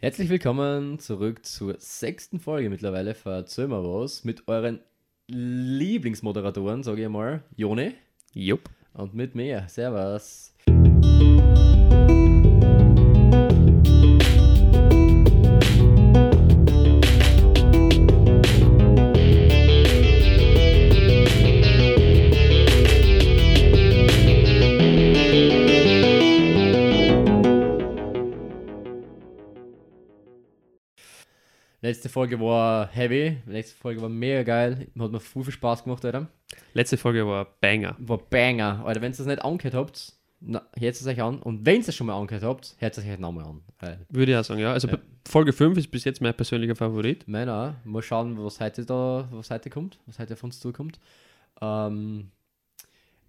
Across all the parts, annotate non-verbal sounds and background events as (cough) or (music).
Herzlich willkommen zurück zur sechsten Folge mittlerweile von was mit euren Lieblingsmoderatoren, sage ich mal, Jone Jupp. und mit mir. Servus. Letzte Folge war heavy, letzte Folge war mega geil, hat mir viel, viel Spaß gemacht, Alter. Letzte Folge war Banger. War Banger. Alter, wenn ihr das nicht angehört habt, na, hört es euch an. Und wenn ihr es schon mal angehört habt, hört es euch nochmal an. Weil Würde ich auch sagen, ja. Also Ja. Folge 5 ist bis jetzt mein persönlicher Favorit. meiner, mal schauen, was heute da, was heute kommt, was heute auf uns zukommt. Ähm,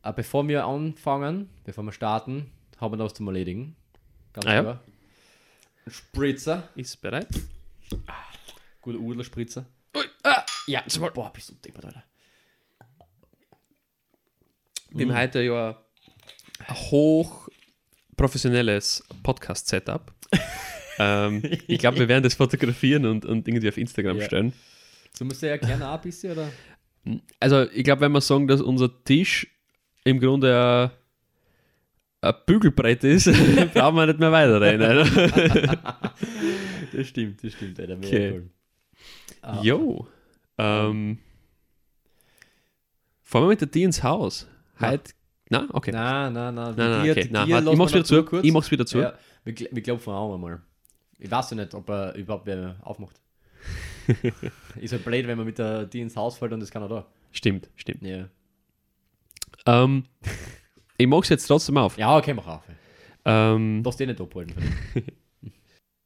aber bevor wir anfangen, bevor wir starten, haben wir noch was zum Erledigen. Ganz Ah ja. klar. Spritzer. Ist bereit? Guter Udlerspritzer. Ah, Ja, boah, bist du deppert, Alter. wir haben heute ja ein hoch professionelles Podcast-Setup. (laughs) ähm, ich glaube, wir werden das fotografieren und, und irgendwie auf Instagram Ja. stellen. So musst du erklären auch ein bisschen, oder? Also, ich glaube, wenn wir sagen, dass unser Tisch im Grunde ein, ein Bügelbrett ist, (laughs) brauchen wir nicht mehr weiterreden. (laughs) Das stimmt, das stimmt, Alter. Okay. Cool. Ah, Jo. Ähm, fahren wir mit der D ins Haus. Heute. Na, okay. Nein, nein, nein. Nein, nein, okay. Nein, warte, ich mach's wieder zu. Ich mach's wieder zu. Ja, wir, wir klopfen auch einmal. Ich weiß ja nicht, ob er überhaupt wer aufmacht. (laughs) ist halt blöd, wenn man mit der die ins Haus fällt und das kann er da. Stimmt, stimmt. Ja, Ähm, ich mach's jetzt trotzdem auf. ja okay, mach auf. Ähm, Du darfst eh nicht abholen. (laughs)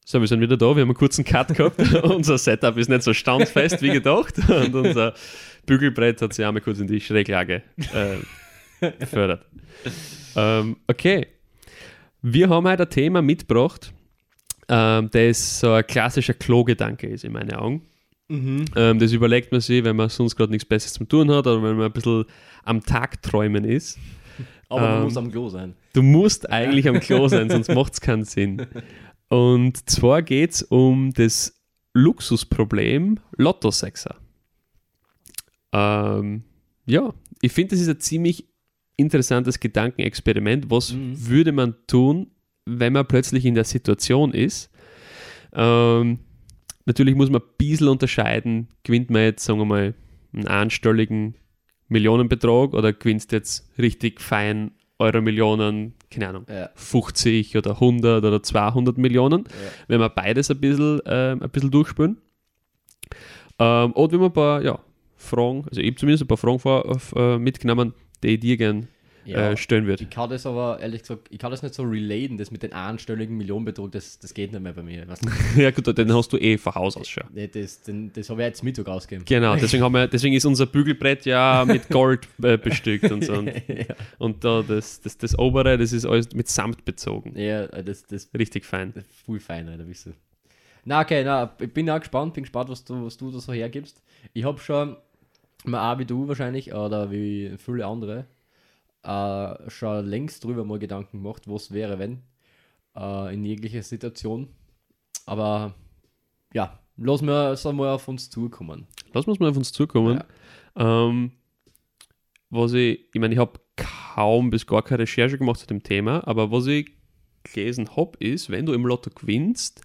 so, wir sind wieder da. Wir haben einen kurzen Cut gehabt. (laughs) unser Setup ist nicht so standfest wie gedacht. Und unser Bügelbrett hat sich einmal kurz in die Schräglage äh, befördert. ähm, okay. Wir haben heute ein Thema mitgebracht, ähm, das so ein klassischer Klo-Gedanke ist in meinen Augen. Mhm. Ähm, das überlegt man sich, wenn man sonst gerade nichts Besseres zum tun hat oder wenn man ein bisschen am Tag träumen ist. Aber Ähm, muss am Klo sein. Du musst eigentlich am Klo sein, (laughs) sonst macht es keinen Sinn. Und zwar geht es um das Luxusproblem Lottosexer. Ähm, ja, ich finde, das ist ein ziemlich interessantes Gedankenexperiment. Was Mhm. würde man tun, wenn man plötzlich in der Situation ist? Ähm, natürlich muss man ein bisschen unterscheiden, gewinnt man jetzt, sagen wir mal, einen einstelligen Millionenbetrag oder gewinnst jetzt richtig fein Euro Millionen, keine Ahnung, Ja, 50 oder 100 oder 200 Millionen, ja. wenn wir beides ein bisschen, ähm, ein bisschen durchspülen. Ähm, und wenn wir ein paar ja, Fragen, also ich habe zumindest ein paar Fragen vor, auf, äh, mitgenommen, die ich dir gern ja. äh, stellen würde. Ich kann das aber, ehrlich gesagt, ich kann das nicht so relaten, das mit den einstelligen Millionenbetrug, das, das geht nicht mehr bei mir. (laughs) Ja gut, den hast du eh von Haus aus schon. Nee, das den, das habe ich jetzt Mittag ausgegeben. Genau, (laughs) deswegen, haben wir, deswegen ist unser Bügelbrett ja mit Gold äh, bestückt und so. (laughs) Und, ja, und da das, das, das obere, das ist alles mit Samt bezogen. ja, das, das Richtig fein. Ist Viel feiner, da bist du. Na, okay, na, ich bin auch gespannt, bin gespannt, was du, was du da so hergibst. Ich habe schon, mal auch wie du wahrscheinlich, oder wie viele andere, äh, schon längst drüber mal Gedanken gemacht, was wäre, wenn, äh, in jeglicher Situation. Aber ja, lass mir es einmal auf uns zukommen. Lass uns mal auf uns zukommen. Ähm, was ich, ich meine, ich habe kaum bis gar keine Recherche gemacht zu dem Thema, aber was ich gelesen habe, ist, wenn du im Lotto gewinnst,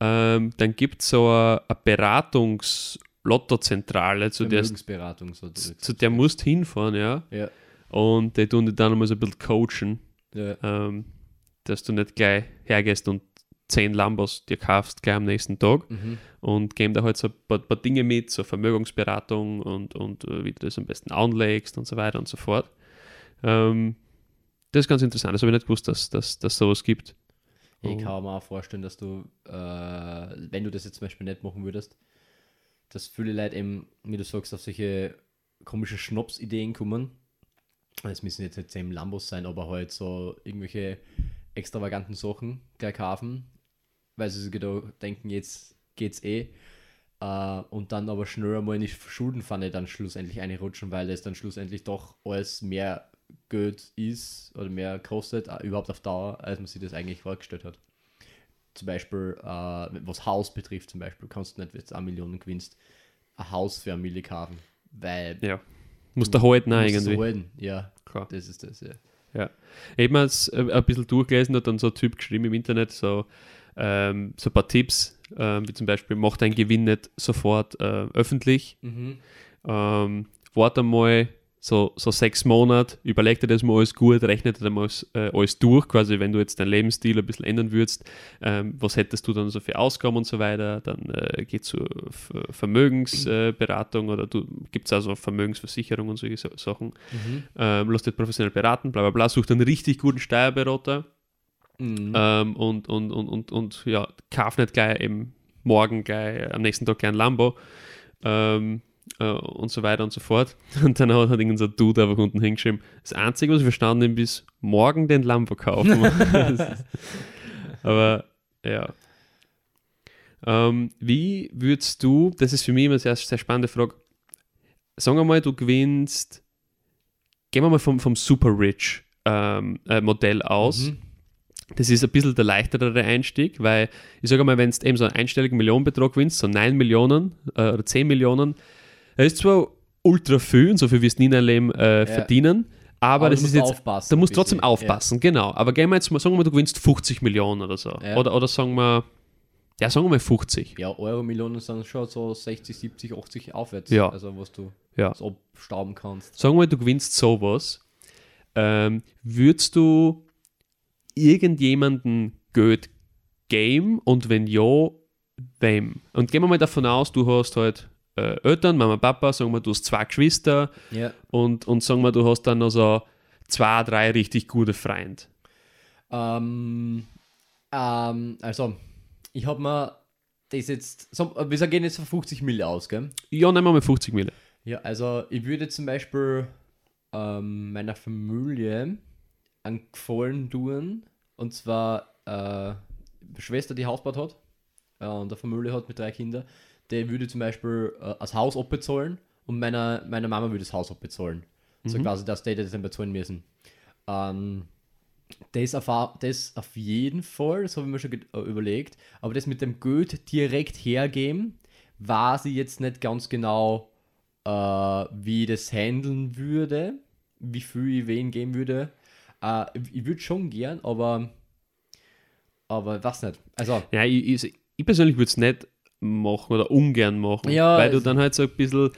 ähm, dann gibt es so eine, eine Beratungs-Lottozentrale, zu der, zu der musst hinfahren, ja. Ja. Und die tun dich dann einmal so ein bisschen coachen, ja, ähm, dass du nicht gleich hergehst und zehn Lambos dir kaufst gleich am nächsten Tag mhm. und geben da halt so ein paar, paar Dinge mit, so Vermögensberatung und, und äh, wie du das am besten anlegst und so weiter und so fort. Ähm, das ist ganz interessant. Das habe ich nicht gewusst, dass dass dass sowas gibt. Ich kann mir auch vorstellen, dass du, äh, wenn du das jetzt zum Beispiel nicht machen würdest, dass viele Leute eben, wie du sagst, auf solche komische Schnapsideen kommen. Es müssen jetzt nicht zehn Lambos sein, aber halt so irgendwelche extravaganten Sachen gleich kaufen, weil sie sich denken, jetzt geht's eh. Äh, und dann aber schneller mal in die Schuldenpfanne dann schlussendlich einrutschen, weil es dann schlussendlich doch alles mehr Geld ist oder mehr kostet, äh, überhaupt auf Dauer, als man sich das eigentlich vorgestellt hat. zum Beispiel, äh, was Haus betrifft, zum Beispiel, kannst du nicht, wenn du eine Million gewinnst, ein Haus für eine Million kaufen. Weil Ja. Musst du halten auch irgendwie. halten. Ja, Klar. das ist das, ja. Ich habe mir äh, ein bisschen durchgelesen, hat dann so ein Typ geschrieben im Internet, so, ähm, so ein paar Tipps, ähm, wie zum Beispiel, mach deinen Gewinn nicht sofort äh, öffentlich, Mhm. ähm, warte mal so, so sechs Monate, überleg dir das mal alles gut, rechne dir mal alles, äh, alles durch, quasi wenn du jetzt deinen Lebensstil ein bisschen ändern würdest, ähm, was hättest du dann so für Ausgaben und so weiter, dann äh, geht es zur Vermögensberatung oder du gibt es also Vermögensversicherung und solche so Sachen. Mhm. Ähm, lass dich professionell beraten, bla bla bla, such einen richtig guten Steuerberater Mhm. ähm, und, und, und, und, und ja, kauf nicht gleich eben morgen gleich am nächsten Tag gleich ein Lambo ähm, äh, und so weiter und so fort. (laughs) Und dann hat, hat irgendein Dude einfach unten hingeschrieben, das Einzige, was ich verstanden habe, ist morgen den Lambo kaufen. (laughs) Ist- Aber ja. Ähm, wie würdest du, das ist für mich immer eine sehr, sehr spannende Frage, sagen wir mal, du gewinnst, gehen wir mal vom, vom Super Rich ähm, äh, Modell aus. Mhm. Das ist ein bisschen der leichtere Einstieg, weil ich sage mal, wenn du eben so einen einstelligen Millionenbetrag gewinnst, so 9 Millionen äh, oder 10 Millionen, das ist zwar ultra viel, und so viel nie in deinem Leben äh, verdienen, aber, Aber das ist jetzt, aufpassen. da musst du trotzdem aufpassen, genau. Aber gehen wir jetzt mal, sagen wir mal, du gewinnst 50 Millionen oder so. Ja. Oder, oder sagen wir, ja, sagen wir mal 50. Ja, ja Euro-Millionen sind schon so 60, 70, 80 aufwärts. Ja. Also, was du Ja. so abstauben kannst. Sagen wir mal, du gewinnst sowas. Ähm, würdest du irgendjemanden Geld geben und wenn ja, wem? Und gehen wir mal davon aus, du hast halt äh, Eltern, Mama, Papa, sagen wir, du hast zwei Geschwister Ja. und, und sagen wir, du hast dann noch so zwei, drei richtig gute Freunde. Ähm, ähm, also, ich habe mir das jetzt, so, wir gehen jetzt von 50 Mille aus, gell? Ja, nehmen wir mal 50 Mille. Ja, also ich würde zum Beispiel ähm, meiner Familie einen Gefallen tun. Und zwar äh, Schwester, die Hausbad hat äh, und eine Familie hat mit drei Kindern. Der würde zum Beispiel äh, das Haus abbezahlen und meiner, meiner Mama würde das Haus abbezahlen. So quasi, dass die das dann bezahlen müssen. Ähm, das auf, das auf jeden Fall, das habe ich mir schon äh, überlegt. Aber das mit dem Geld direkt hergeben, weiß ich jetzt nicht ganz genau, äh, wie ich das handeln würde, wie viel ich wen geben würde. Äh, ich würde schon gern, aber aber was nicht. Also, Ja, ich, ich, ich persönlich würde es nicht machen oder ungern machen, Ja, weil du dann halt so ein bisschen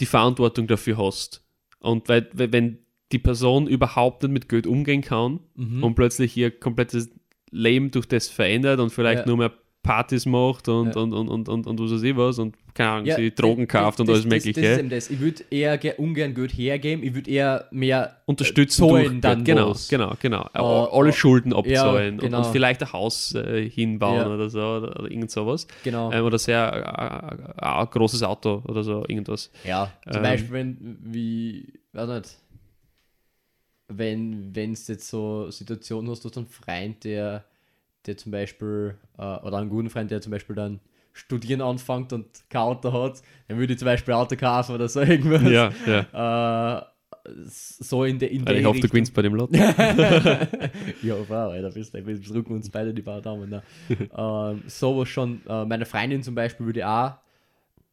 die Verantwortung dafür hast. Und weil, weil wenn die Person überhaupt nicht mit Geld umgehen kann mhm. und plötzlich ihr komplettes Leben durch das verändert und vielleicht Ja. nur mehr Partys macht und, Ja. und, und, und, und, und was weiß ich was und keine Ahnung, Ja, sie Drogen das- kauft und das, alles Mögliche. Das, das ist eben das. Ich würde eher ge- ungern Geld hergeben, ich würde eher mehr unterstützen zahlen dann genau, was. genau, genau. Äh, Alle äh, Schulden abzahlen genau. und, und vielleicht ein Haus äh, hinbauen Ja. oder so oder, oder irgend sowas. genau. Ähm, oder sehr äh, äh, großes Auto oder so, irgendwas. Ja, zum Ähm, Beispiel, wenn, wie, weiß nicht, wenn wenn es jetzt so Situationen hast, du hast einen Freund, der, der zum Beispiel, äh, oder einen guten Freund, der zum Beispiel dann studieren anfängt und kein Auto hat, dann würde ich zum Beispiel Auto kaufen oder so (laughs) irgendwas. Ja, ja. Äh, so in der in der ich hoffe, du gewinnst bei dem Lotto. (laughs) ja, wow, Alter, bist du, wir drücken uns beide die paar Daumen. Ne? (laughs) ähm, sowas schon. Äh, meine Freundin zum Beispiel würde auch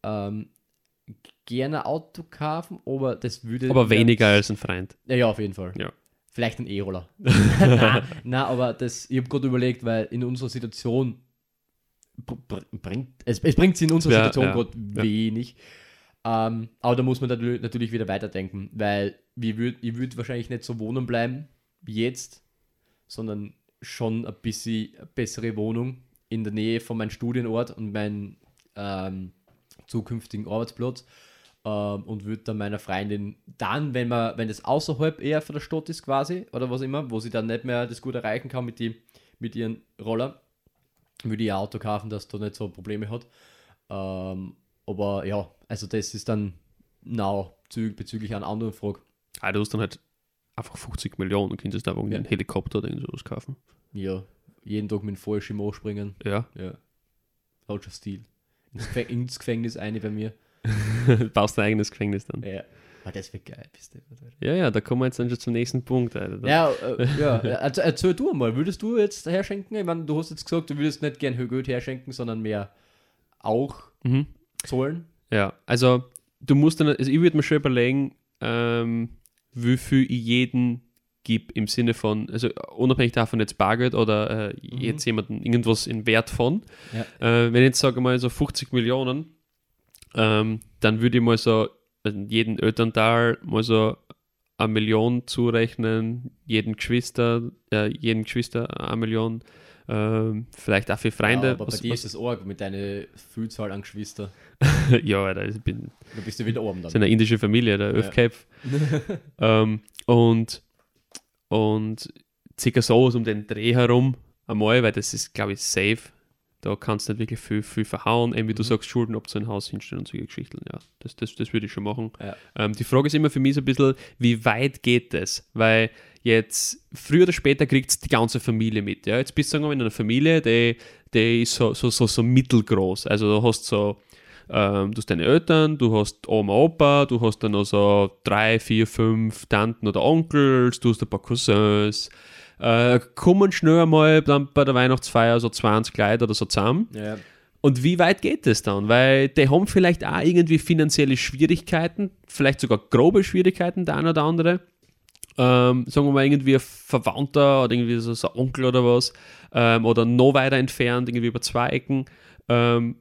ähm, gerne Auto kaufen, aber das würde. Aber weniger als ein Freund. Ja, ja, auf jeden Fall. Ja. Vielleicht ein E-Roller. (laughs) (laughs) nein, aber das, ich habe gerade überlegt, weil in unserer Situation br- br- bringt es, es bringt sie in unserer Ja, Situation ja, gerade ja. wenig. Ähm, aber da muss man natürlich, wieder weiterdenken, weil würd, ich würde wahrscheinlich nicht so wohnen bleiben wie jetzt, sondern schon ein bisschen bessere Wohnung in der Nähe von meinem Studienort und meinem ähm, zukünftigen Arbeitsplatz ähm, und würde dann meiner Freundin dann, wenn man, wenn das außerhalb eher von der Stadt ist quasi oder was immer, wo sie dann nicht mehr das gut erreichen kann mit, die, mit ihren Roller, würde ich ein Auto kaufen, das da nicht so Probleme hat. Ähm, aber ja, also das ist dann now bezü- bezüglich einer anderen Frage. Ah, du hast dann halt einfach 50 Millionen und könntest einfach einen Helikopter oder sowas kaufen. Ja, jeden Tag mit dem Fallschirm springen. Ja. Ja. Schon Stil. (laughs) Ins Gefängnis eine bei mir. (laughs) Baust dein eigenes Gefängnis dann. Ja. Ah, das wird geil, bist du. Ja, ja, da kommen wir jetzt dann schon zum nächsten Punkt. Alter. Ja, äh, (laughs) ja. Erzähl, erzähl du mal, würdest du jetzt herschenken? Ich meine, du hast jetzt gesagt, du würdest nicht gern Geld herschenken, sondern mehr auch Mhm. zahlen. Ja, also du musst dann, also ich würde mir schon überlegen, ähm, wie viel ich jeden gebe im Sinne von, also unabhängig davon jetzt Bargeld oder äh, jetzt jemanden irgendwas in Wert von. Ja. Äh, wenn ich jetzt sage mal so 50 Millionen, ähm, dann würde ich mal so also jeden Elternteil mal so eine Million zurechnen, jeden Geschwister, äh, jeden Geschwister eine Million, ähm, vielleicht auch für Freunde. Ja, aber bei was, dir was, ist es arg mit deiner Vielzahl an Geschwistern. (laughs) ja, Alter, ich bin Da bist du wieder oben dann. so eine indische Familie, der Ja. Öfköpf. (laughs) ähm, und, und circa so um den Dreh herum einmal, weil das ist, glaube ich, safe. Da kannst du nicht wirklich viel, viel verhauen. Eben wie du Mhm. sagst, Schulden, ob zu ein Haus hinstellen und solche Geschichten. Ja, das, das, das würde ich schon machen. Ja. Ähm, die Frage ist immer für mich so ein bisschen, wie weit geht das? Weil jetzt, früher oder später kriegt die ganze Familie mit. Ja? Jetzt bist du sagen wir mal, in einer Familie, die, die ist so, so, so, so mittelgroß. Also du hast so, ähm, du hast deine Eltern, du hast Oma, Opa, du hast dann noch so drei, vier, fünf Tanten oder Onkels, du hast ein paar Cousins. Äh, kommen schnell einmal dann bei der Weihnachtsfeier so 20 Leute oder so zusammen. Ja. Und wie weit geht es dann? Weil die haben vielleicht auch irgendwie finanzielle Schwierigkeiten, vielleicht sogar grobe Schwierigkeiten, der eine oder andere. Ähm, sagen wir mal irgendwie ein Verwandter oder irgendwie so, so ein Onkel oder was. Ähm, oder noch weiter entfernt, irgendwie über zwei Ecken. Ähm,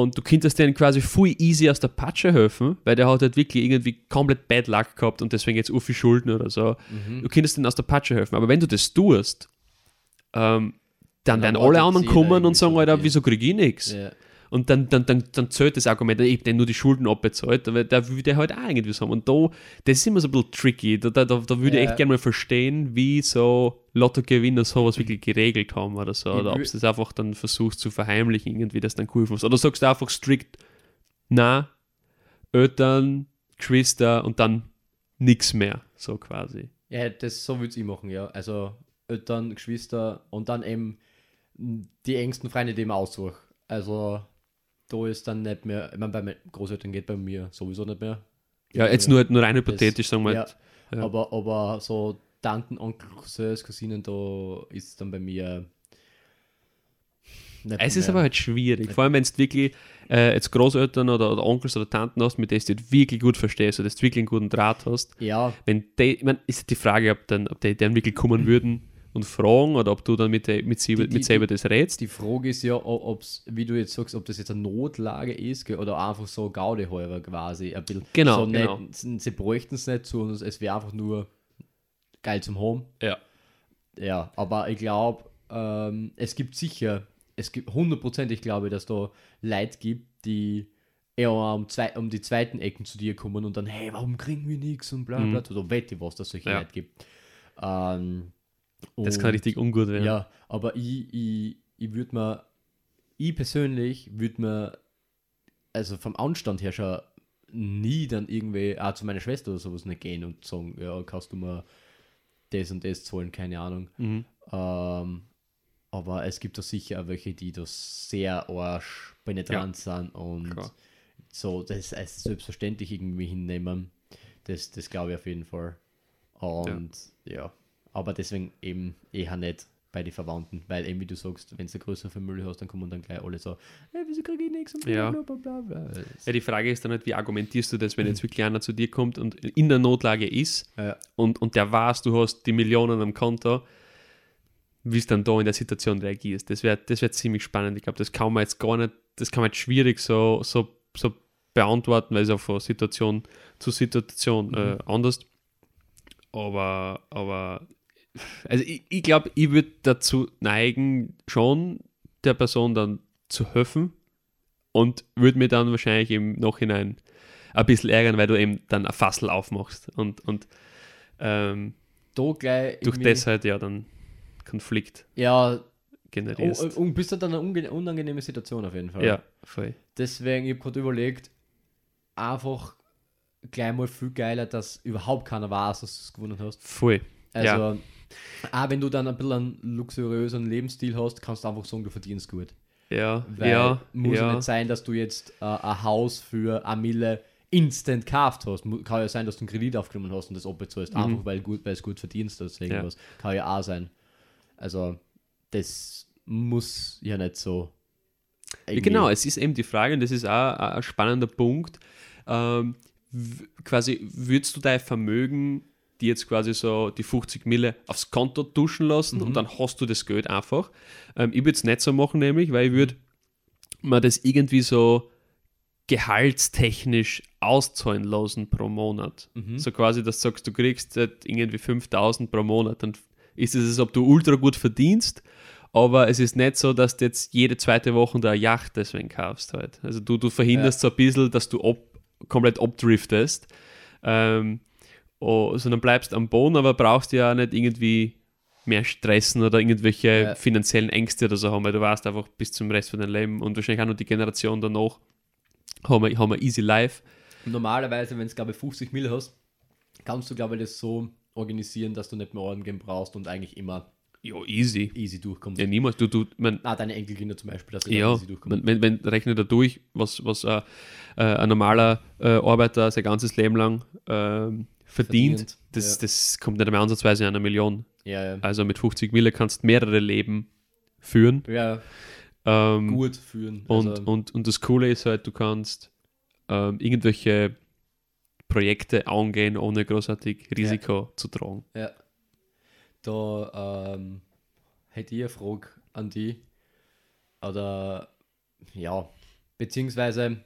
und du könntest denen quasi voll easy aus der Patsche helfen, weil der hat halt wirklich irgendwie komplett Bad Luck gehabt und deswegen jetzt viel Schulden oder so. Mhm. Du könntest denen aus der Patsche helfen. Aber wenn du das tust, ähm, dann Dann werden alle anderen kommen und sagen, Alter, wieso kriege ich nichts? Ja. Und dann, dann, dann, dann zählt das Argument, ich habe nur die Schulden abbezahlt, aber da würde er halt auch irgendwie so haben. Und da, das ist immer so ein bisschen tricky. Da, da, da, da würde ich Ja. echt gerne mal verstehen, wie so Lottogewinner sowas wirklich geregelt haben oder so. Oder ob du das einfach dann versuchst zu verheimlichen, irgendwie das dann cool findest. Oder sagst du einfach strikt, na, Eltern, Geschwister und dann nichts mehr, so quasi. Ja, das so würde ich machen, ja. Also Eltern, Geschwister und dann eben die engsten Freunde, die ich mir aussuche. Also da ist dann nicht mehr, ich meine, bei meinen Großeltern geht bei mir sowieso nicht mehr. Ja, jetzt nur, nur rein hypothetisch, sagen wir ja, jetzt. ja. Aber, aber so Tanten, Onkel, Cousins, Cousinen, da ist dann bei mir Es ist aber halt schwierig, vor allem wenn du wirklich äh, jetzt Großeltern oder, oder Onkels oder Tanten hast, mit denen du dich wirklich gut verstehst oder dass du wirklich einen guten Draht hast. Ja, Wenn die, ich mein, ist die Frage, ob, dann, ob die dann wirklich kommen würden und fragen oder ob du dann mit, mit, sie, Die- die- mit selber das rätst. die Frage ist ja, ob es, wie du jetzt sagst, ob das jetzt eine Notlage ist oder einfach so Gaude halber quasi. Ein bisschen Genau, so genau. Nicht, sie bräuchten es nicht, sondern es wäre einfach nur geil zum Home. Ja. Ja, aber ich glaube, ähm, es gibt sicher, es gibt hundertprozentig, glaube ich, dass da Leute gibt, die eher um, zwei, um die zweiten Ecken zu dir kommen und dann, hey, warum kriegen wir nichts und bla bla. Oder wette was, dass es solche Mhm. Ja. Leute gibt. Ähm, Das kann richtig ungut werden. ja, aber ich, ich, ich würde mir, ich persönlich würde mir, also vom Anstand her schon nie dann irgendwie auch zu meiner Schwester oder sowas nicht gehen und sagen, ja, kannst du mir das und das zahlen, keine Ahnung. Mhm. Ähm, aber es gibt da sicher welche, die da sehr arsch penetrant sind und Klar. so das als selbstverständlich irgendwie hinnehmen. Das, das glaube ich auf jeden Fall. Und ja. aber deswegen eben eher nicht bei den Verwandten, weil eben wie du sagst, wenn du eine größere Familie hast, dann kommen dann gleich alle so, hey, wieso kriege ich nichts und bla Ja. bla bla bla. bla. Ja, die Frage ist dann halt, wie argumentierst du das, wenn jetzt wirklich einer zu dir kommt und in der Notlage ist Ja. und, und der weiß, du hast die Millionen am Konto, wie es dann da in der Situation reagierst. Das wäre das wär ziemlich spannend. Ich glaube, das kann man jetzt gar nicht, das kann man jetzt schwierig so, so, so beantworten, weil es auch von Situation zu Situation äh, anders. Aber, aber also ich, ich glaube, ich würde dazu neigen, schon der Person dann zu helfen und würde mir dann wahrscheinlich im Nachhinein ein bisschen ärgern, weil du eben dann ein Fassel aufmachst und, und ähm, Da gleich durch das halt ja dann Konflikt ja, generierst. und bist du dann eine unangenehme Situation auf jeden Fall. ja, voll. Deswegen, ich habe gerade überlegt, einfach gleich mal viel geiler, dass überhaupt keiner weiß, dass du es gewonnen hast. Voll. Also, Ja. Auch wenn du dann ein bisschen einen luxuriösen Lebensstil hast, kannst du einfach sagen, du verdienst gut. Ja, Weil ja, muss ja ja. nicht sein, dass du jetzt äh, ein Haus für eine Mille instant gekauft hast. Kann ja sein, dass du einen Kredit aufgenommen hast und das abbezahlst, Mhm. einfach weil gut, weil es gut verdienst oder irgendwas. Kann ja auch sein. Also, das muss ja nicht so. Ja, genau, es ist eben die Frage, und das ist auch ein spannender Punkt. Ähm, quasi, würdest du dein Vermögen, die jetzt quasi so die 50 Mille aufs Konto duschen lassen Mhm. und dann hast du das Geld einfach? Ähm, ich würde es nicht so machen, nämlich, weil ich würde mir das irgendwie so gehaltstechnisch auszahlen lassen pro Monat. Mhm. So quasi, dass du sagst, du kriegst halt irgendwie 5000 pro Monat, dann ist es, als ob du ultra gut verdienst, aber es ist nicht so, dass du jetzt jede zweite Woche da eine Yacht deswegen kaufst halt. Also du, du verhinderst so ein bisschen, dass du ob, komplett abdriftest, ähm, oh, sondern bleibst am Boden, aber brauchst ja nicht irgendwie mehr stressen oder irgendwelche Ja. finanziellen Ängste oder so haben, weil du warst einfach bis zum Rest von deinem Leben und wahrscheinlich auch noch die Generation danach haben wir, haben wir easy life. Normalerweise, wenn du, glaube ich, 50 Mille hast, kannst du, glaube ich, das so organisieren, dass du nicht mehr Orden geben brauchst und eigentlich immer Ja, easy. easy durchkommst. Ja, niemals. Du, du, man, Ah, deine Enkelkinder zum Beispiel, dass sie ja, easy durchkommen. wenn, wenn, wenn rechne da durch, was, was äh, äh, ein normaler äh, Arbeiter sein ganzes Leben lang ähm, verdient, Verdient, das, ja. das kommt nicht mehr ansatzweise an einer Million. Ja. Also mit 50 Mille kannst du mehrere Leben führen. ja, Ähm, gut führen. und, also, und, und das Coole ist halt, du kannst ähm, irgendwelche Projekte angehen, ohne großartig Risiko zu tragen. ja. Da ähm, hätte ich eine Frage an die. Oder, ja, beziehungsweise,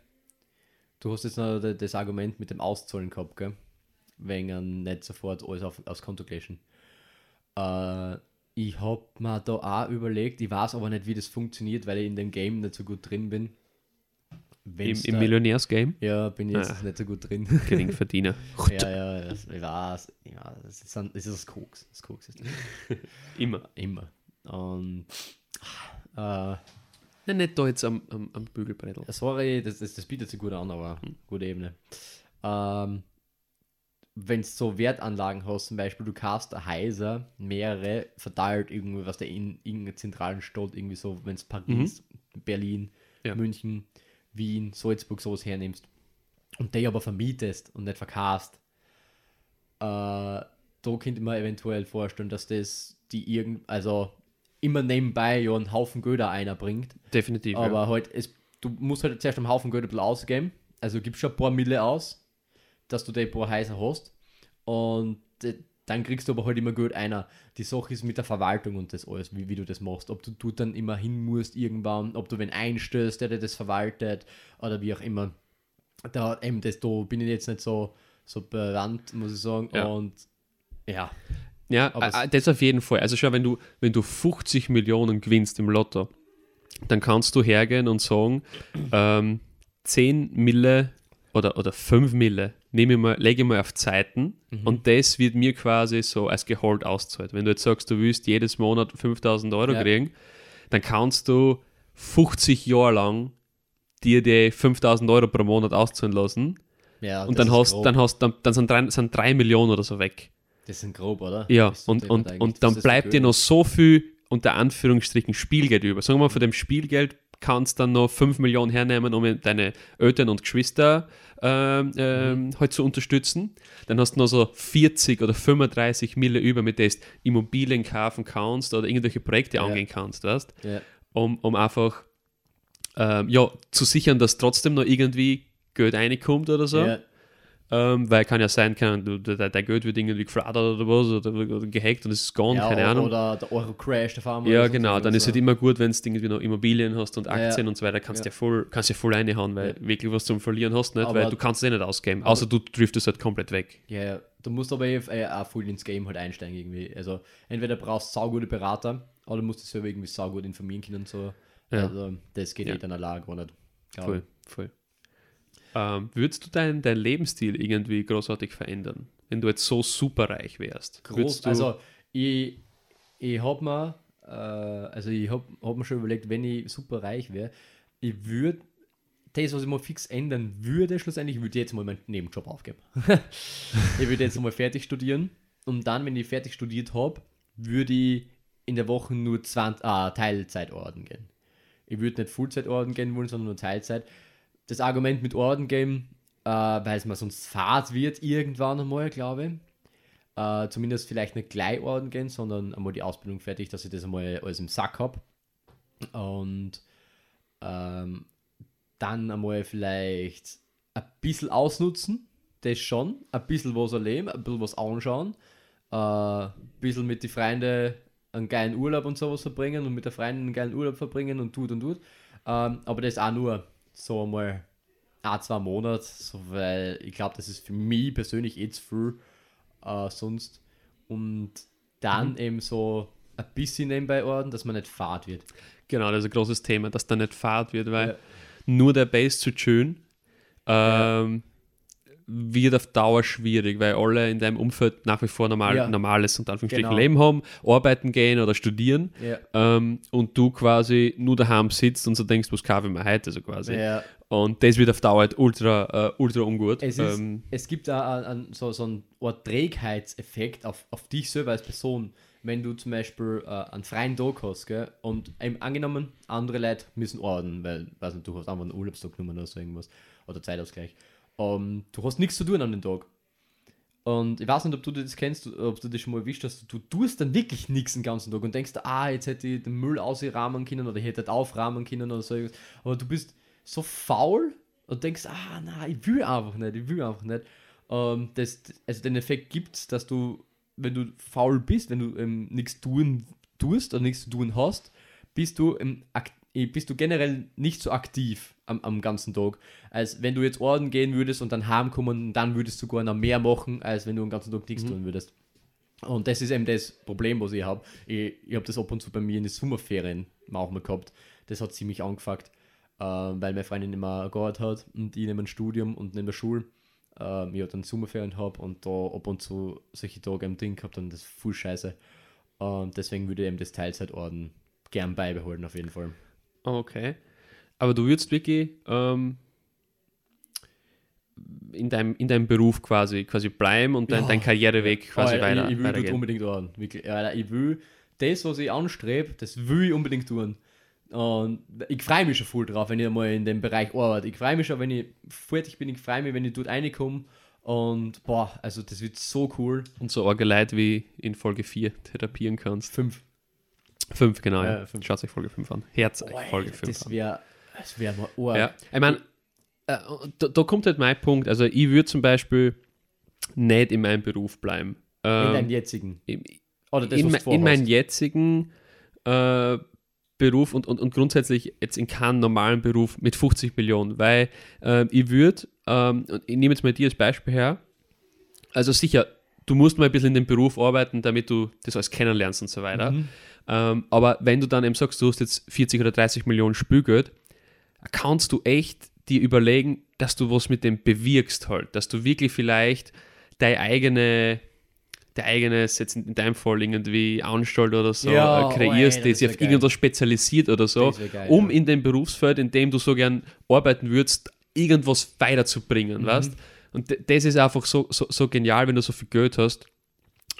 du hast jetzt noch das Argument mit dem Auszahlen gehabt, gell? Wegen nicht sofort alles auf, aufs Konto löschen. Äh, ich habe mir da auch überlegt, ich weiß aber nicht, wie das funktioniert, weil ich in dem Game nicht so gut drin bin. Im, Wenn's im Millionärsgame, Ja, bin ich jetzt Ah. nicht so gut drin. Geringverdiener. (laughs) ja, ja, das, ich weiß. Ja, das ist, ein, das ist das Koks. Das Koks ist (laughs) Immer. immer. Und äh, Nein, nicht da jetzt am, am, am Bügelbrettel. sorry, das, das, das bietet sich gut an, aber gute Ebene. Ähm, wenn du so Wertanlagen hast, zum Beispiel, du kaufst ein Heiser, mehrere, verteilt irgendwie, was der in irgendeiner zentralen Stadt, irgendwie so, wenn es Paris, Berlin, Ja. München, Wien, Salzburg, sowas hernimmst und die aber vermietest und nicht verkaufst, äh, da könnte mir eventuell vorstellen, dass das die irgend, also immer nebenbei ja einen Haufen Göder einer bringt, Definitiv. aber ja. halt, es, du musst halt zuerst einen Haufen ein bisschen ausgeben. Also gibst schon ein paar Mille aus, dass du die paar Häuser hast. Und äh, dann kriegst du aber halt immer Geld einer. Die Sache ist mit der Verwaltung und das alles, wie, wie du das machst. Ob du, du dann immer hin musst irgendwann, ob du wen einstößt, der dir das verwaltet oder wie auch immer. Da, eben das, da bin ich jetzt nicht so, so bewandt, muss ich sagen. Ja. Und ja, Ja, Aber das auf jeden Fall. Also schau, wenn du, wenn du 50 Millionen gewinnst im Lotto, dann kannst du hergehen und sagen, ähm, 10 Mille oder, oder 5 Mille nehme ich mal, lege ich mal auf Zeiten und das wird mir quasi so als Gehalt auszahlt. Wenn du jetzt sagst, du willst jedes Monat 5000 Euro Ja. kriegen, dann kannst du 50 Jahre lang dir die 5000 Euro pro Monat auszahlen lassen ja und dann hast, dann hast, dann, dann sind, drei, sind drei Millionen oder so weg. Das sind grob, oder? Ja, und, und, und dann bleibt dir noch so viel unter Anführungsstrichen Spielgeld über. Sagen wir mal, von dem Spielgeld kannst du dann noch 5 Millionen hernehmen, um deine Eltern und Geschwister ähm, ähm, halt zu unterstützen. Dann hast du noch so 40 oder 35 Mille über, mit denen du Immobilien kaufen kannst oder irgendwelche Projekte Ja. angehen kannst, weißt? Ja. um, um einfach ähm, ja, zu sichern, dass trotzdem noch irgendwie Geld reinkommt oder so. Ja, Ähm, weil kann ja sein, kann, der, der Geld wird irgendwie gefladert oder was oder, oder gehackt und es ist gone, ja, keine oder, Ahnung. Oder der Euro crasht auf einmal. ja, so, genau. Dann oder ist so. halt immer gut, wenn du irgendwie noch Immobilien hast und Ja, Aktien und so weiter, kannst du ja. ja voll, kannst ja voll reinhauen, weil wirklich was zum Verlieren hast nicht, Aber- weil du kannst es eh nicht ausgeben. Außer du driftest halt komplett weg. Ja, ja. Du musst aber eh, äh, auch voll ins Game halt einsteigen irgendwie. Also entweder brauchst du saugute Berater oder musst du selber irgendwie saugut informieren können und so. Ja. Also das geht Ja. eh dann allein gar nicht. Voll, voll. Ähm, würdest du deinen dein Lebensstil irgendwie großartig verändern, wenn du jetzt so superreich wärst? Groß, also ich, ich hab mir, äh, also ich hab, hab mir schon überlegt, wenn ich super reich wäre, ich würde das, was ich mal fix ändern würde, schlussendlich, ich würde jetzt mal meinen Nebenjob aufgeben. (laughs) ich würde jetzt mal fertig studieren und dann, wenn ich fertig studiert habe, würde ich in der Woche nur 20, ah, Teilzeit Orden gehen. Ich würde nicht Fullzeit Orden gehen wollen, sondern nur Teilzeit. Das Argument mit Orden gehen äh, weil es mal sonst fad wird irgendwann einmal, glaube ich. Äh, zumindest vielleicht nicht gleich Orden gehen, sondern einmal die Ausbildung fertig, dass ich das einmal alles im Sack habe. Und ähm, dann einmal vielleicht ein bisschen ausnutzen, das schon, ein bisschen was erleben, ein bisschen was anschauen, äh, ein bisschen mit den Freunden einen geilen Urlaub und sowas verbringen und mit der Freundin einen geilen Urlaub verbringen und tut und tut. Ähm, aber das auch nur so einmal ein, zwei Monate, so, weil ich glaube, das ist für mich persönlich eh zu viel äh, sonst. Und dann Mhm. eben so ein bisschen nebenbei ordnen, dass man nicht fad wird. Genau, das ist ein großes Thema, dass da nicht fad wird, weil Ja. nur der Base zu schön ähm, wird auf Dauer schwierig, weil alle in deinem Umfeld nach wie vor normal, Ja. normales und Anführungsstrichen Genau. Leben haben, arbeiten gehen oder studieren Ja. ähm, und du quasi nur daheim sitzt und so denkst, was kaufe ich mir heute, so quasi. Ja. Und das wird auf Dauer halt ultra, äh, ultra ungut. Es, ist, ähm, es gibt da so, so einen Art Trägheitseffekt auf, auf dich selber als Person, wenn du zum Beispiel äh, einen freien Tag hast, gell? und eben angenommen, andere Leute müssen ordnen, weil, weiß nicht, du hast einfach einen Urlaubstag genommen oder so irgendwas, oder Zeitausgleich. Ähm, du hast nichts zu tun an dem Tag. Und ich weiß nicht, ob du das kennst, ob du das schon mal erwischt hast, du tust dann wirklich nichts den ganzen Tag und denkst, ah, jetzt hätte ich den Müll ausrahmen können oder ich hätte aufrahmen können oder so. irgendwas. Aber du bist so faul und denkst, ah, nein, ich will einfach nicht, ich will einfach nicht. Ähm, das, also den Effekt gibt dass du, wenn du faul bist, wenn du ähm, nichts tun tust oder nichts zu tun hast, bist du, ähm, ak- bist du generell nicht so aktiv am, am ganzen Tag, als wenn du jetzt Orden gehen würdest und dann heimkommen, dann würdest du sogar noch mehr machen, als wenn du den ganzen Tag nichts tun würdest. Und das ist eben das Problem, was ich habe. Ich, ich habe das ab und zu bei mir in den Sommerferien auch mal gehabt. Das hat ziemlich angefuckt, äh, weil meine Freundin immer gearbeitet hat und ich neben dem Studium und neben der Schule. Äh, ich halt dann Sommerferien habe und da ab und zu solche Tage im Ding gehabt und das ist voll scheiße. Und deswegen würde ich eben das Teilzeitorden gern beibehalten, auf jeden Fall. Okay. Aber du würdest wirklich ähm, in, deinem, in deinem Beruf quasi, quasi bleiben und dein, Ja. dein Karriereweg quasi Aber weiter, ich, ich will weitergehen. unbedingt ordnen. Wirklich. Ja, ich will das, was ich anstrebe, das will ich unbedingt tun. Und ich freue mich schon voll drauf, wenn ich einmal in dem Bereich arbeite. Ich freue mich schon, wenn ich fertig bin, ich freue mich, wenn ich dort reinkomme. Und boah, also das wird so cool. Und so arge Leute wie in Folge 4 therapieren kannst. Fünf. 5, genau. Ja, fünf. Schaut euch Folge 5 an. Herz euch Boah, Folge 5 das an. wäre das mal arg. Ja, ich meine, äh, da, da kommt halt mein Punkt. Also, ich würde zum Beispiel nicht in meinem Beruf bleiben. In Ähm, deinem jetzigen. in, Oder das, in, in meinem jetzigen äh, Beruf und, und, und grundsätzlich jetzt in keinem normalen Beruf mit 50 Millionen, weil ähm, ich würde, ähm, und ich nehme jetzt mal dir als Beispiel her, also sicher, du musst mal ein bisschen in dem Beruf arbeiten, damit du das alles kennenlernst und so weiter. Mhm. Ähm, aber wenn du dann eben sagst, du hast jetzt 40 oder 30 Millionen Spielgeld, kannst du echt dir überlegen, dass du was mit dem bewirkst halt, dass du wirklich vielleicht deine eigene, dein eigenes, jetzt in deinem Fall irgendwie Anstalt oder so Ja, äh, kreierst, oh, ey, die das sich auf geil. irgendwas spezialisiert oder so, geil, um ja. in dem Berufsfeld, in dem du so gern arbeiten würdest, irgendwas weiterzubringen, Mhm. weißt? Und das ist einfach so, so, so genial, wenn du so viel Geld hast,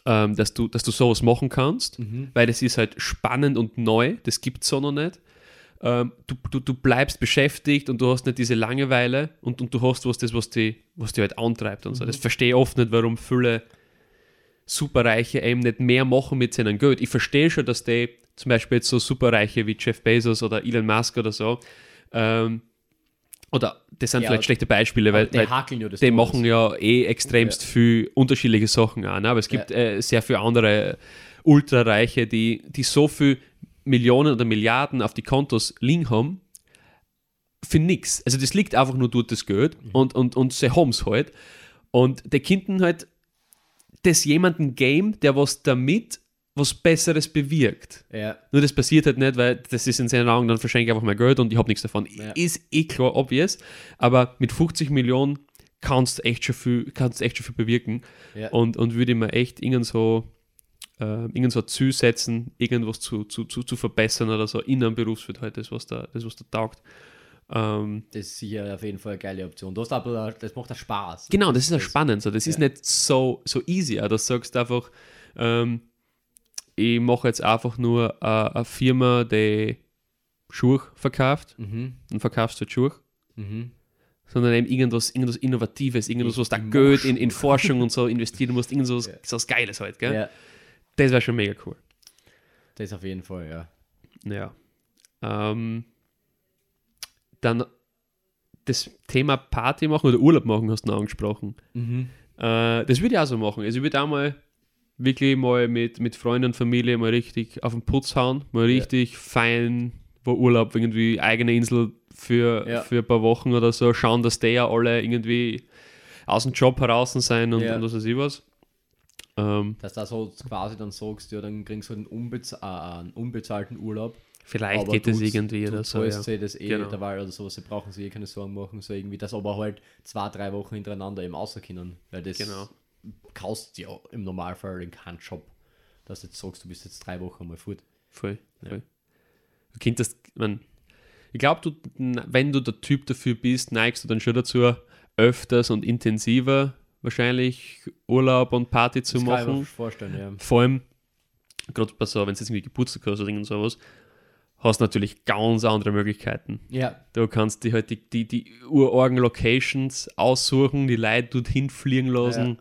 ähm, dass, du, dass du sowas machen kannst, Mhm. weil das ist halt spannend und neu, das gibt es so noch nicht. Ähm, du, du, du bleibst beschäftigt und du hast nicht diese Langeweile und, und du hast was, das, was die, was die halt antreibt und so. Mhm. Das verstehe ich oft nicht, warum viele Superreiche eben nicht mehr machen mit seinem Geld. Ich verstehe schon, dass die zum Beispiel jetzt so Superreiche wie Jeff Bezos oder Elon Musk oder so, ähm, oder das sind Ja, vielleicht schlechte Beispiele, weil, die weil ja die machen ja eh extremst viel unterschiedliche Sachen an. Ne? Aber es gibt äh, sehr viele andere Ultrareiche, die, die so viel Millionen oder Milliarden auf die Kontos liegen haben, für nichts. Also das liegt einfach nur durch das Geld und, und, und sie haben es halt. Und die Kinder halt das jemanden Game, der was damit was Besseres bewirkt. Ja. Nur das passiert halt nicht, weil das ist in seinen Augen, dann verschenke ich einfach mein Geld und ich habe nichts davon. Ja. Ist eh klar, obvious. Aber mit 50 Millionen kannst du echt schon viel, kannst echt schon viel bewirken. Ja. Und, und würde ich mir echt irgend so, äh, irgend so Ziel setzen, irgendwas zu, zu, zu, zu verbessern oder so in einem Berufsfeld halt, das, was da, das, was da taugt. Ähm, Das ist sicher auf jeden Fall eine geile Option. Du hast aber, das macht auch Spaß. Genau, das ist ja Das- spannend. So. Das ist ja. nicht so, so easy. auch. Das sagst du einfach, ähm, ich mache jetzt einfach nur äh, eine Firma, die Schuhe verkauft Mhm. und verkaufst du Schuhe. Mhm. sondern eben irgendwas, irgendwas Innovatives, irgendwas, was da Geld in, in Forschung und so (laughs) investieren musst, irgendwas Ja. was Geiles halt, gell? Ja, Das wäre schon mega cool. das auf jeden Fall, ja. Ja. Ähm, dann das Thema Party machen oder Urlaub machen hast du noch angesprochen. Mhm. Äh, das würde ich auch so machen. Also ich würde auch mal wirklich mal mit, mit Freunden und Familie mal richtig auf den Putz hauen, mal Ja. richtig fein, wo Urlaub, irgendwie eigene Insel für, Ja. für ein paar Wochen oder so, schauen, dass die ja alle irgendwie aus dem Job heraus sein und, Ja. und was weiß ich was. Ähm, Dass du da so quasi dann sagst, ja, dann kriegst du einen, unbez äh, einen unbezahlten Urlaub. vielleicht aber geht es irgendwie oder so. Ja. sie das eh Genau. dabei oder so, sie brauchen sich eh keine Sorgen machen, so irgendwie, das aber halt zwei, drei Wochen hintereinander eben können, weil das Genau. Kaust ja im Normalfall in keinen Job, dass du jetzt sagst, du bist jetzt drei Wochen mal fort. Voll. Ja. voll. Du könntest, man, ich glaube, du, wenn du der Typ dafür bist, neigst du dann schon dazu, öfters und intensiver wahrscheinlich Urlaub und Party zu Das kann ich mir machen. vorstellen, ja. Vor allem, gerade bei so, wenn es jetzt irgendwie Geburtstag hast oder irgend sowas, hast du natürlich ganz andere Möglichkeiten. Ja, Du kannst die halt die, die, die urorgen Locations aussuchen, die Leute dorthin fliegen lassen,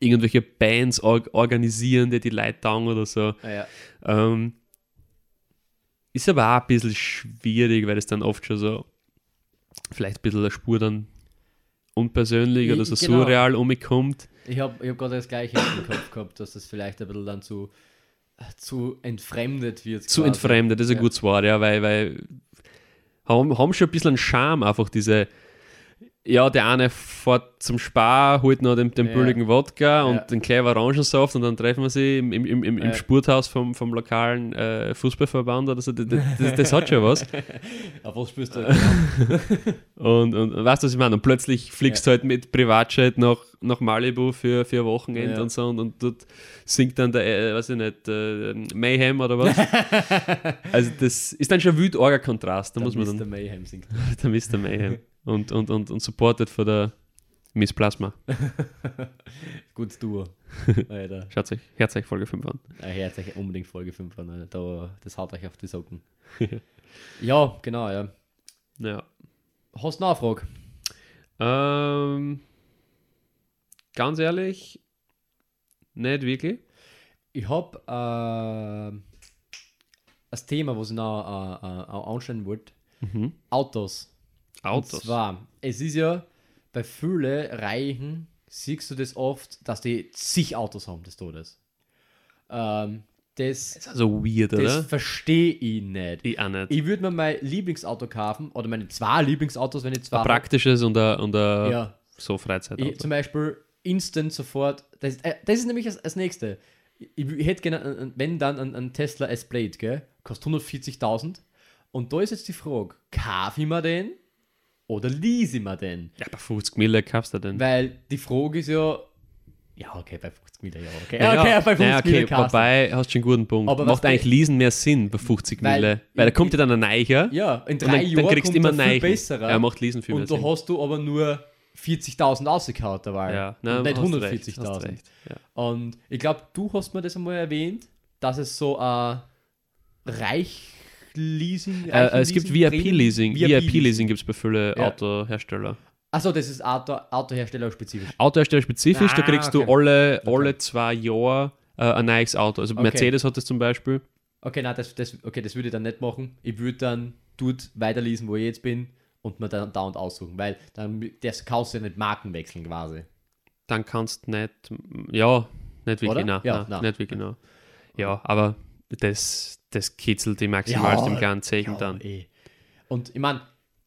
irgendwelche Bands org organisieren, die die Leute taugen oder so. ja, ja. Ähm, ist aber auch ein bisschen schwierig, weil es dann oft schon so vielleicht ein bisschen eine Spur dann unpersönlich oder so Genau. surreal umkommt. Ich habe ich hab gerade das gleiche im Kopf gehabt, dass das vielleicht ein bisschen dann zu, zu entfremdet wird. Zu quasi. entfremdet, das ist ein Ja. gutes Wort, ja, weil, weil haben, haben schon ein bisschen einen Charme, einfach diese, ja, der eine fährt zum Spar, holt noch den, den Ja. billigen Wodka und Ja. den kleinen Orangensaft und dann treffen wir sie im, im, im, im Ja. Spurthaus vom, vom lokalen äh, Fußballverband oder so, das, das, das hat schon was. (laughs) Auf was spürst du? Genau? (laughs) Und, und, und weißt du, was ich meine? Und plötzlich fliegst du halt mit Privatjet nach, nach Malibu für, für ein Wochenende und so und, und dort singt dann der, äh, weiß ich nicht, äh, Mayhem oder was. (laughs) also das ist dann schon ein wild arger Kontrast, da muss man Mr. dann, Mayhem singt. der Mr. Mayhem. Und, und, und, und supported von der Miss Plasma. (laughs) Gutes Duo. Alter. (laughs) Schaut euch, hört euch Folge 5 an. Äh, Hört euch unbedingt Folge 5 an. Alter. Da, das haut euch auf die Socken. (laughs) ja, genau, ja. Ja. Hast du eine Frage? Ähm, ganz ehrlich, nicht wirklich. Ich habe äh, das Thema, was ich noch äh, äh, anstellen wollte. Mhm. Autos. Und Autos. zwar, es ist ja bei vielen Reichen, siehst du das oft, dass die zig Autos haben des Todes. Ähm, das ist also weird, das oder? verstehe ich nicht. Ich auch nicht. Ich würde mir mein Lieblingsauto kaufen, oder meine zwei Lieblingsautos, wenn ich zwei ein praktisches und ein, und ein Ja, so Freizeitauto. ich, zum Beispiel instant sofort. Das, äh, das ist nämlich das, das nächste. Ich, ich hätte gerne, einen- einen- wenn dann, einen Tesla S-Blade, gell? Kostet 140.000. Und da ist jetzt die Frage: Kaufe ich mir den oder lease ich mir den? ja, bei 50 Mille kaufst du den. Weil die Frage ist ja. Ja, okay, bei 50 Meter, ja, okay. ja, okay, bei 50 ja, okay, du. wobei, hast schon einen guten Punkt. Aber Macht eigentlich Leasen mehr Sinn bei 50 Weil- Mille. Weil da kommt ja dann ein Neicher Ja, in und drei dann, Jahren dann kriegst du immer kommt er einen viel besserer. Ja, macht Leasen viel mehr und da Sinn. hast du aber nur 40.000 rausgehauen dabei. Ja, und nein, nicht hast recht, hast 140.000. recht, Ja. Und ich glaube, du hast mir das einmal erwähnt, dass es so ein Reich-Leasing Äh, es gibt VIP-Leasing. VIP-Leasing. Gibt es bei vielen Ja. Autohersteller. Achso, das ist Auto, Autohersteller-spezifisch. Autohersteller spezifisch, da Ah, kriegst okay. du alle, Okay. alle zwei Jahre äh, ein neues Auto. Also Okay. Mercedes hat das zum Beispiel. Okay, nein, das, das, okay, das würde ich dann nicht machen. Ich würde dann dort weiterlesen, wo ich jetzt bin und mir dann dauernd aussuchen, weil dann das kaufst du ja nicht Marken wechseln quasi. Dann kannst du nicht, ja, nicht wirklich, Oder? nein, Ja, nein, nein. nicht wirklich, nein. Ja, aber das, das kitzelt die maximal Ja, im kleinen Zeichen dann. eh. Und ich meine,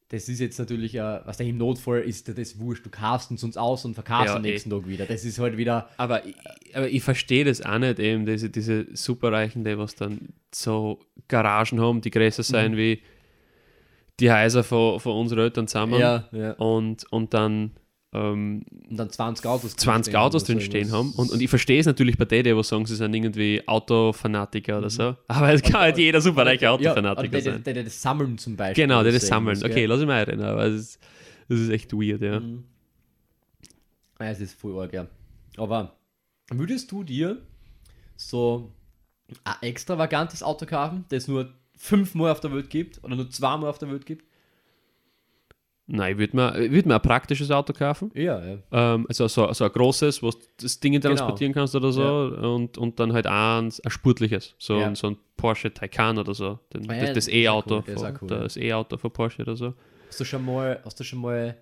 das ist jetzt natürlich, äh, was da im Notfall ist, das wurscht. Du kaufst uns uns aus und verkaufst Ja, am nächsten Tag wieder. Das ist halt wieder. Aber ich, aber ich verstehe das auch nicht, eben, diese, diese Superreichen, die was dann so Garagen haben, die größer sein Mhm. wie die Häuser von, von unseren Eltern zusammen. ja. Und, und dann ähm, Und dann 20 Autos. 20 drin Autos drin stehen haben. Und, und ich verstehe es natürlich bei denen, die sagen, sie sind irgendwie Autofanatiker oder so. Aber es kann halt jeder superreiche ja, Autofanatiker die, sein. die, die, das Sammeln zum Beispiel. Genau, oder das sammeln. Okay, gell? lass ich mal erinnern. Aber es ist, das ist echt weird, ja. Mhm. Ja, es ist voll arg, ja. Aber würdest du dir so ein extravagantes Auto kaufen, das nur fünfmal auf der Welt gibt oder nur zweimal auf der Welt gibt? Nein, ich würde mir, ich würd mir ein praktisches Auto kaufen. Ja, ja. Ähm, also so, so ein großes, wo du das Ding transportieren kannst oder so. Und, und dann halt eins, ein sportliches. So, Ja. ein, so ein Porsche Taycan oder so. Den, Ah ja, das- das das E-Auto cool, cool, das E-Auto von Porsche oder so. Hast du schon mal, hast du schon mal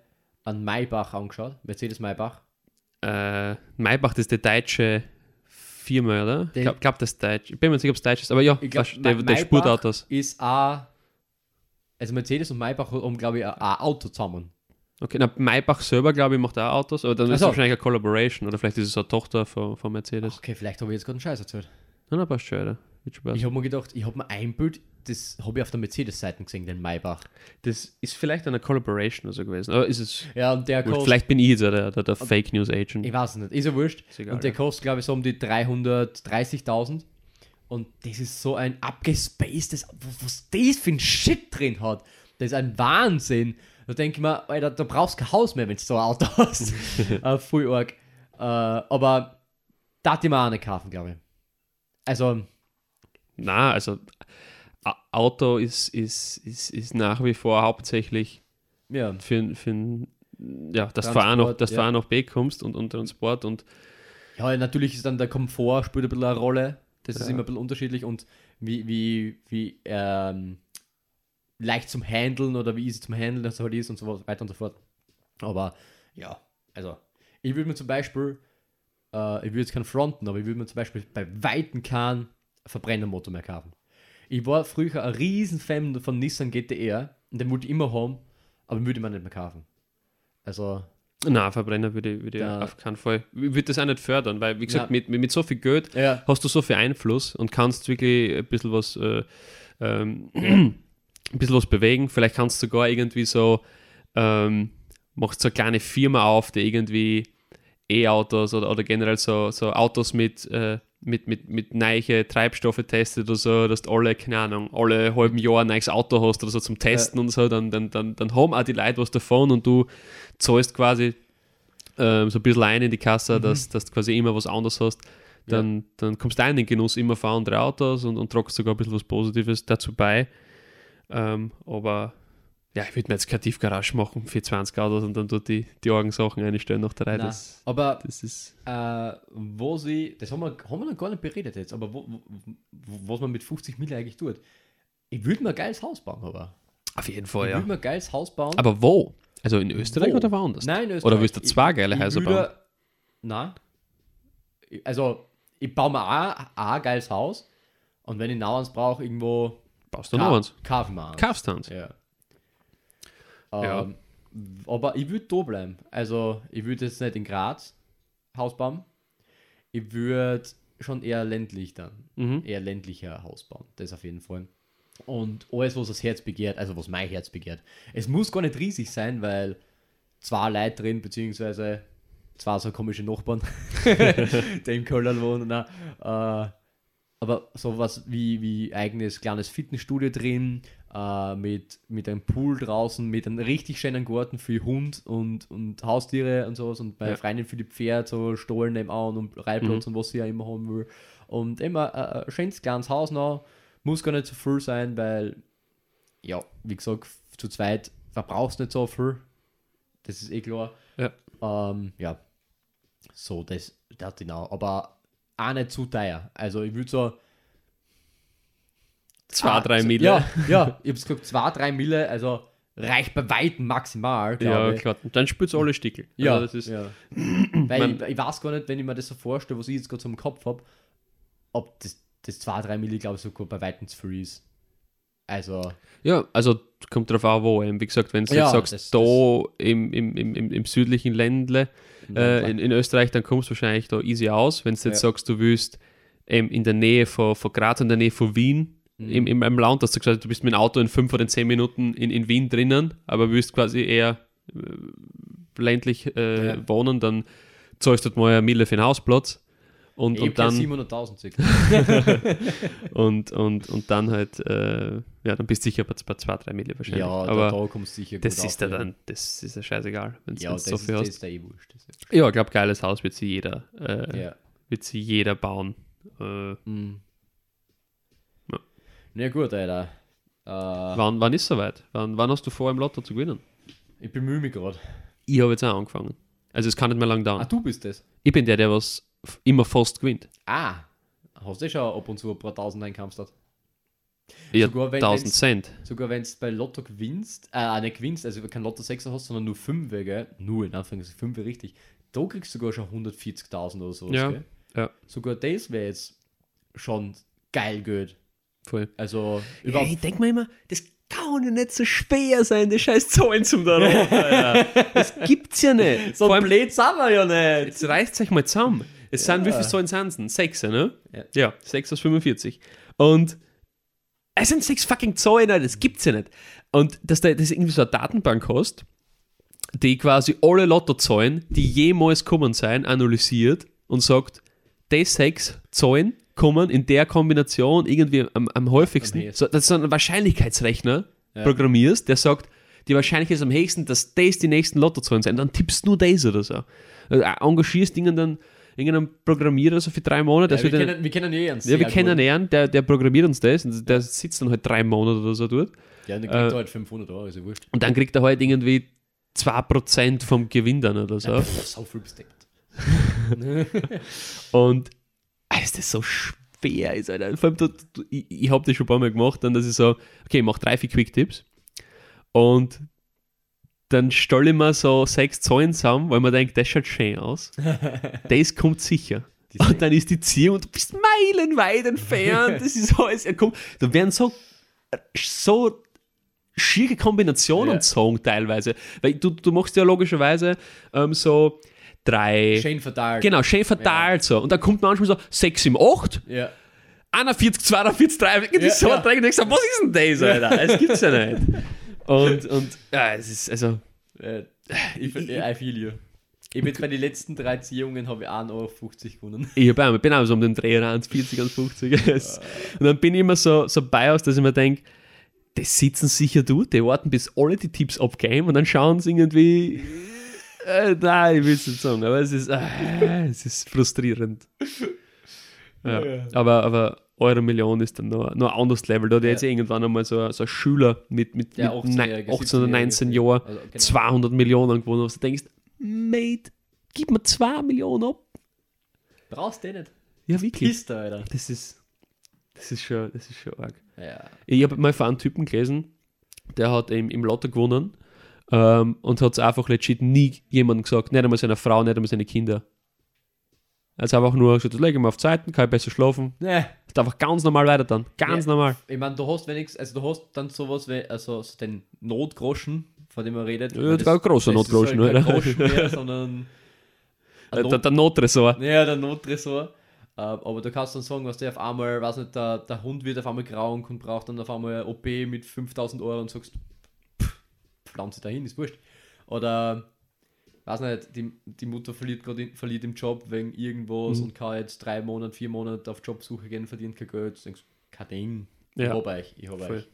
einen Maybach angeschaut? Mercedes Maybach? Äh, Maybach, das ist die deutsche Firma, oder? Ich Den- glaube, glaub, das ist deutsch. Ich bin mir nicht sicher, ob es deutsch ist, aber ja, Ich glaub, der, der Sportautos. Ist auch, also Mercedes und Maybach haben, glaube ich, ein Auto zusammen. Okay, na, Maybach selber, glaube ich, macht auch Autos, aber dann Ach ist es wahrscheinlich eine Collaboration oder vielleicht ist es eine Tochter von, von Mercedes. Okay, vielleicht habe ich jetzt gerade einen Scheiß erzählt. Na, na, passt schon, passen. Ich habe mir gedacht, ich habe mir ein Bild, das habe ich auf der Mercedes-Seite gesehen, den Maybach. Das ist vielleicht eine Collaboration oder so gewesen. Aber ist es. Ja, und der kostet, Vielleicht bin ich jetzt der, der, der Fake News Agent. ich weiß es nicht, ist ja wurscht. Ist egal, und der ja. kostet, glaube ich, so um die 330.000. Und das ist so ein abgespacedes, was das für ein Shit drin hat. Das ist ein Wahnsinn. Da denke ich mir, Alter, da brauchst du kein Haus mehr, wenn du so ein Auto (laughs) hast. (laughs) äh, voll arg. Äh, aber da hat ich mir auch nicht kaufen, glaube ich. Also, Na, also A- Auto ist, ist, ist, ist nach wie vor hauptsächlich ja. für, für ja, dass du auch noch, Transport, dass du ja. auch noch B kommst und, und Transport und Ja, natürlich ist dann der Komfort spielt ein bisschen eine Rolle. Das ist Ja. immer ein bisschen unterschiedlich und wie, wie, wie ähm, leicht zum Handeln oder wie easy zum Handeln das halt ist und so weiter und so fort. Aber ja, also ich würde mir zum Beispiel, äh, ich würde jetzt keinen fronten, aber ich würde mir zum Beispiel bei Weitem keinen Verbrennermotor mehr kaufen. Ich war früher ein riesen Fan von Nissan GTR und den wollte ich immer haben, aber würde ich mir nicht mehr kaufen. Also, na, Verbrenner würde, ich- würde Da- auf keinen Fall. Ich würde das auch nicht fördern, weil, wie gesagt, Ja. mit, mit, mit so viel Geld ja, hast du so viel Einfluss und kannst wirklich ein bisschen was, äh, ähm, (clears throat) ein bisschen was bewegen. Vielleicht kannst du sogar irgendwie so, ähm, machst so eine kleine Firma auf, die irgendwie E-Autos oder, oder generell so, so Autos mit, äh, mit, mit, mit neue Treibstoffe testet oder so, dass du alle, keine Ahnung, alle halben Jahr ein neues Auto hast oder so zum Testen und so, dann, dann, dann, dann haben auch die Leute was davon und du zahlst quasi ähm, so ein bisschen ein in die Kasse, dass, dass du quasi immer was anderes hast. Dann, dann kommst du auch in den Genuss immer von andere Autos und, und tragst sogar ein bisschen was Positives dazu bei. Ähm, aber ja, ich würde mir jetzt keine Tiefgarage machen für 20 Autos und dann dort die, die Orgensachen einstellen nach. Nein. Das, aber das ist. äh, wo sie, das haben wir, haben wir noch gar nicht beredet jetzt, aber wo, wo, was man mit 50 Mille eigentlich tut. Ich würde mir ein geiles Haus bauen, aber. Auf jeden ich Fall, würde mir ein geiles Haus bauen. Aber wo? Also in Österreich Wo? oder woanders? Nein, in Österreich. Oder willst du zwei geile Ich- ich Häuser bauen? Nein. Ich- Also, ich baue mir auch, auch ein geiles Haus und wenn ich noch eins brauche, irgendwo. Baust du noch eins? Kaufen wir eins. Kaufst du eins? Ja. Ja. Ähm, Aber ich würde da bleiben. Also, ich würde jetzt nicht in Graz Haus bauen. Ich würde schon eher ländlich dann. Mhm. Eher ländlicher Haus bauen. Das auf jeden Fall. Und alles, was das Herz begehrt, also was mein Herz begehrt. Es muss gar nicht riesig sein, weil zwei Leute drin, beziehungsweise zwei so komische Nachbarn, (laughs) die im Köln wohnen. Nein, äh, aber sowas wie, wie eigenes kleines Fitnessstudio drin, äh, mit, mit einem Pool draußen, mit einem richtig schönen Garten für Hund und, und Haustiere und sowas und meine Ja. Freundin für die Pferde, so Stollen nebenan und Reitplatz und was sie ja immer haben will. Und immer äh, ein schönes kleines Haus noch, muss gar nicht so viel sein, weil, ja, wie gesagt, zu zweit verbrauchst du nicht so viel. Das ist eh klar. Ja. Ähm, ja. So, das, das genau. Aber auch nicht zu teuer. Also ich würde so. Zwei, Ah, drei Mille. Ja, ja, ich hab's gesagt, zwei, drei Mille, also reicht bei Weitem maximal, Ja, ich. klar. Dann spürst du alle Stickel. Ja, Also das ist, ja. (clears throat) Weil ich, ich weiß gar nicht, wenn ich mir das so vorstelle, was ich jetzt gerade so im Kopf habe, ob das, das 2-3 Milli, glaube ich, sogar bei Weitem zu viel ist. Also, Ja, also kommt drauf an, wo. Wie gesagt, wenn du Ja, jetzt sagst, das- da im, im, im, im, im südlichen Ländle äh, in, in Österreich, dann kommst du wahrscheinlich da easy aus. Wenn du jetzt Ja. sagst, du willst ähm, in der Nähe von, von Graz, in der Nähe von Wien, Mhm. im, im, im Land, hast du gesagt, du bist mit dem Auto in fünf oder zehn Minuten in, in Wien drinnen, aber willst quasi eher äh, ländlich äh, Ja. wohnen, dann zahlst du dort mal eine Mille für den Hausplatz. Und, ich und, dann, 700.000 (laughs) circa. (laughs) und, und, und dann halt, äh, ja, dann bist du sicher bei, bei zwei, drei Mille wahrscheinlich. Ja, aber da, da kommst du sicher das ist ja auf, dann, das ist ja scheißegal, wenn Ja, das, so ist, viel das hast. ist ja eh wurscht. Das Ja, ich glaube, geiles Haus wird sie jeder, äh, ja. wird sie jeder bauen. Äh, Mhm. Ja. Na gut, Alter. Äh, wann, wann ist soweit? Wann, wann hast du vor, im Lotto zu gewinnen? Ich bemühe mich gerade. Ich habe jetzt auch angefangen. Also es kann nicht mehr lang Ah, dauern. du bist das. Ich bin der, der was immer fast gewinnt. Ah, hast du schon ab und zu ein paar Tausend einkampfst hat? Ja, Sogar wenn- 1000 wenn's- Cent. Sogar wenn du bei Lotto gewinnst, äh, nicht gewinnst, also kein Lotto 6 hast, sondern nur 5, gell? Nur in Anführungszeichen 5 richtig. Da kriegst du sogar schon 140.000 oder so. Ja, Gell? ja. Sogar das wäre jetzt schon geil gut. Voll. Also, Ja, ich denke mir immer, das kann ja nicht so schwer sein, die scheiß Zahlen zum da rum, Alter. (laughs) Das gibt's ja nicht. so Vor allem, blöd sind wir ja nicht. jetzt reißt euch mal zusammen. Es sind, wie viele Zahlen sind es denn? Sechs, ne? Ja. Ja, 6 aus 45. Und es sind sechs fucking Zahlen, das gibt's ja nicht. Und dass du das irgendwie so eine Datenbank hast, die quasi alle Lottozahlen, die jemals kommen sein, analysiert und sagt, die sechs Zahlen kommen in der Kombination irgendwie am, am häufigsten. Am so, dass du einen Wahrscheinlichkeitsrechner Ja. programmierst, der sagt, die Wahrscheinlichkeit ist am höchsten, dass das die nächsten Lottozahlen sind. Dann tippst du nur das oder so. Also, äh, engagierst irgendeinen, irgendeinen Programmierer so für drei Monate. Ja, wir, dann- kennen, wir kennen eh einen ja, wir kennen guten. einen, der, der programmiert uns das und der sitzt dann halt drei Monate oder so dort. Ja, der kriegt Äh, halt 500 Euro, ist ja wurscht. Und dann kriegt er halt irgendwie 2% vom Gewinn dann oder so. Pff, so viel besteckt. (laughs) Und ah, ist das so schwer ist, Alter. Vor allem, du, du, ich, ich habe das schon ein paar Mal gemacht, dann, dass ich so, okay, ich mache drei, vier Quick-Tipps und dann stelle ich mir so sechs Zahlen zusammen, weil man denkt, das schaut schön aus. (laughs) das kommt sicher. Und dann ist die Ziehung und du bist meilenweit entfernt. (laughs) Das ist alles. Ja, da werden so, so schiere Kombinationen Ja. gezogen teilweise. Weil du, du machst ja logischerweise ähm, so drei. Schön verteilt. Genau, schön verteilt so. Und dann kommt manchmal so 6 im 8, Ja. 41, 42, 3, irgendwie Ja, so ja. und denkst du, was ist denn das, Alter? Das gibt's ja nicht. (laughs) Und, (laughs) und ja, es ist, also, Äh, ich, ich, I feel you. Ich bin bei den letzten drei Ziehungen habe ich 1,50 Euro gewonnen. ich hab ich bin auch so um den Dreh rein, 40 und 50. (laughs) Es- und dann bin ich immer so, so bei aus, dass ich mir denke, die sitzen sicher du, die warten bis alle die Tipps abgeben und dann schauen sie irgendwie. Äh, nein, ich will es nicht sagen, aber es ist, äh, es ist frustrierend. Ja. Ja. Aber, aber Euro Million ist dann noch, noch ein anderes Level. Da hat Ja. jetzt irgendwann einmal so, so ein Schüler mit, mit, Ja, mit 18-Jährige, 18 oder 19 17-Jährige. Jahren Also, genau. 200 Millionen gewonnen, was du denkst, Mate, gib mir 2 Millionen ab. Brauchst du den nicht. Ja, wirklich. Kiste, Alter. Das ist, das ist schon, das ist schon arg. Ja. Ich habe mal von einem Typen gelesen, der hat im, im Lotto gewonnen ähm, und hat es einfach legit nie jemandem gesagt, nicht einmal seiner Frau, nicht einmal seine Kinder. Er hat einfach nur gesagt, lege ich mal auf Zeiten, kann ich besser schlafen. Nee. Hat einfach ganz normal weiter dann. Ganz Ja. normal. Ich meine, du hast wenigstens, also du hast dann sowas wie, also so den Notgroschen, von dem man redet. Ja, das war ein großer das Notgroschen, ist halt oder? Groschen (laughs) mehr, sondern ein Der, Not- der, der Nottresor. Ja, der Nottresor. Äh, aber du kannst dann sagen, was der auf einmal, weiß nicht, der, der Hund wird auf einmal krank und braucht dann auf einmal OP mit 5000 Euro und sagst, pff, pflanze dahin, ist wurscht. Oder, weiß nicht, die, die Mutter verliert gerade verliert im Job wegen irgendwas Mhm. und kann jetzt drei Monate, vier Monate auf Jobsuche gehen, verdient kein Geld. Du denkst, kein Ding, ich Ja. hab euch, ich hab Voll. euch.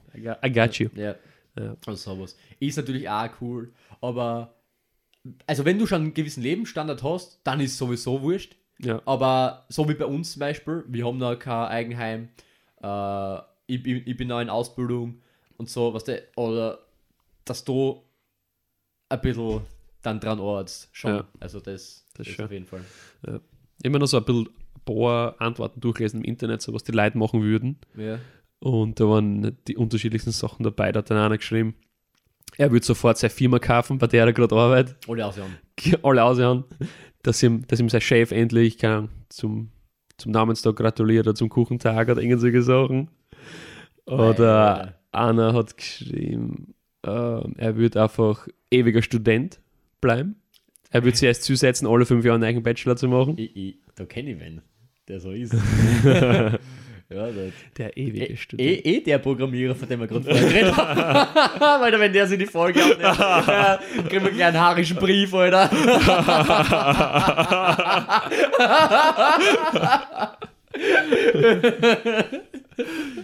I got- you. Ja. Ja. Also sowas. Ist natürlich auch cool, aber also wenn du schon einen gewissen Lebensstandard hast, dann ist sowieso wurscht. Ja. Aber so wie bei uns zum Beispiel, wir haben da kein Eigenheim, äh, ich, bin- ich bin noch in Ausbildung und so, was der, oder dass du ein bisschen dann dran ortst, schon. Ja. Also das, das, ist auf jeden Fall. Immer noch so ein bisschen paar Antworten durchlesen im Internet, so was die Leute machen würden. Ja. Und da waren die unterschiedlichsten Sachen dabei. Da hat dann einer geschrieben, er würde sofort seine Firma kaufen, bei der er gerade arbeitet, Alle aussehen. alle aussehen, dass ihm, dass ihm sein Chef endlich Ahnung, zum, zum Namenstag gratuliert oder zum Kuchentag oder irgendwelche Sachen. Oder Alter. einer hat geschrieben, ähm, er wird einfach ewiger Student bleiben. Er wird sich erst zusetzen, alle fünf Jahre einen eigenen Bachelor zu machen. Ich, ich, da kenne ich wen, der so ist. (laughs) ja, das, Der ewige eh, Student. eh, eh der Programmierer, von dem wir gerade vorher geredet haben. (laughs) Weil wenn der sich die Folge abnimmt, äh, (laughs) kriegen wir gleich einen haarischen Brief, Alter.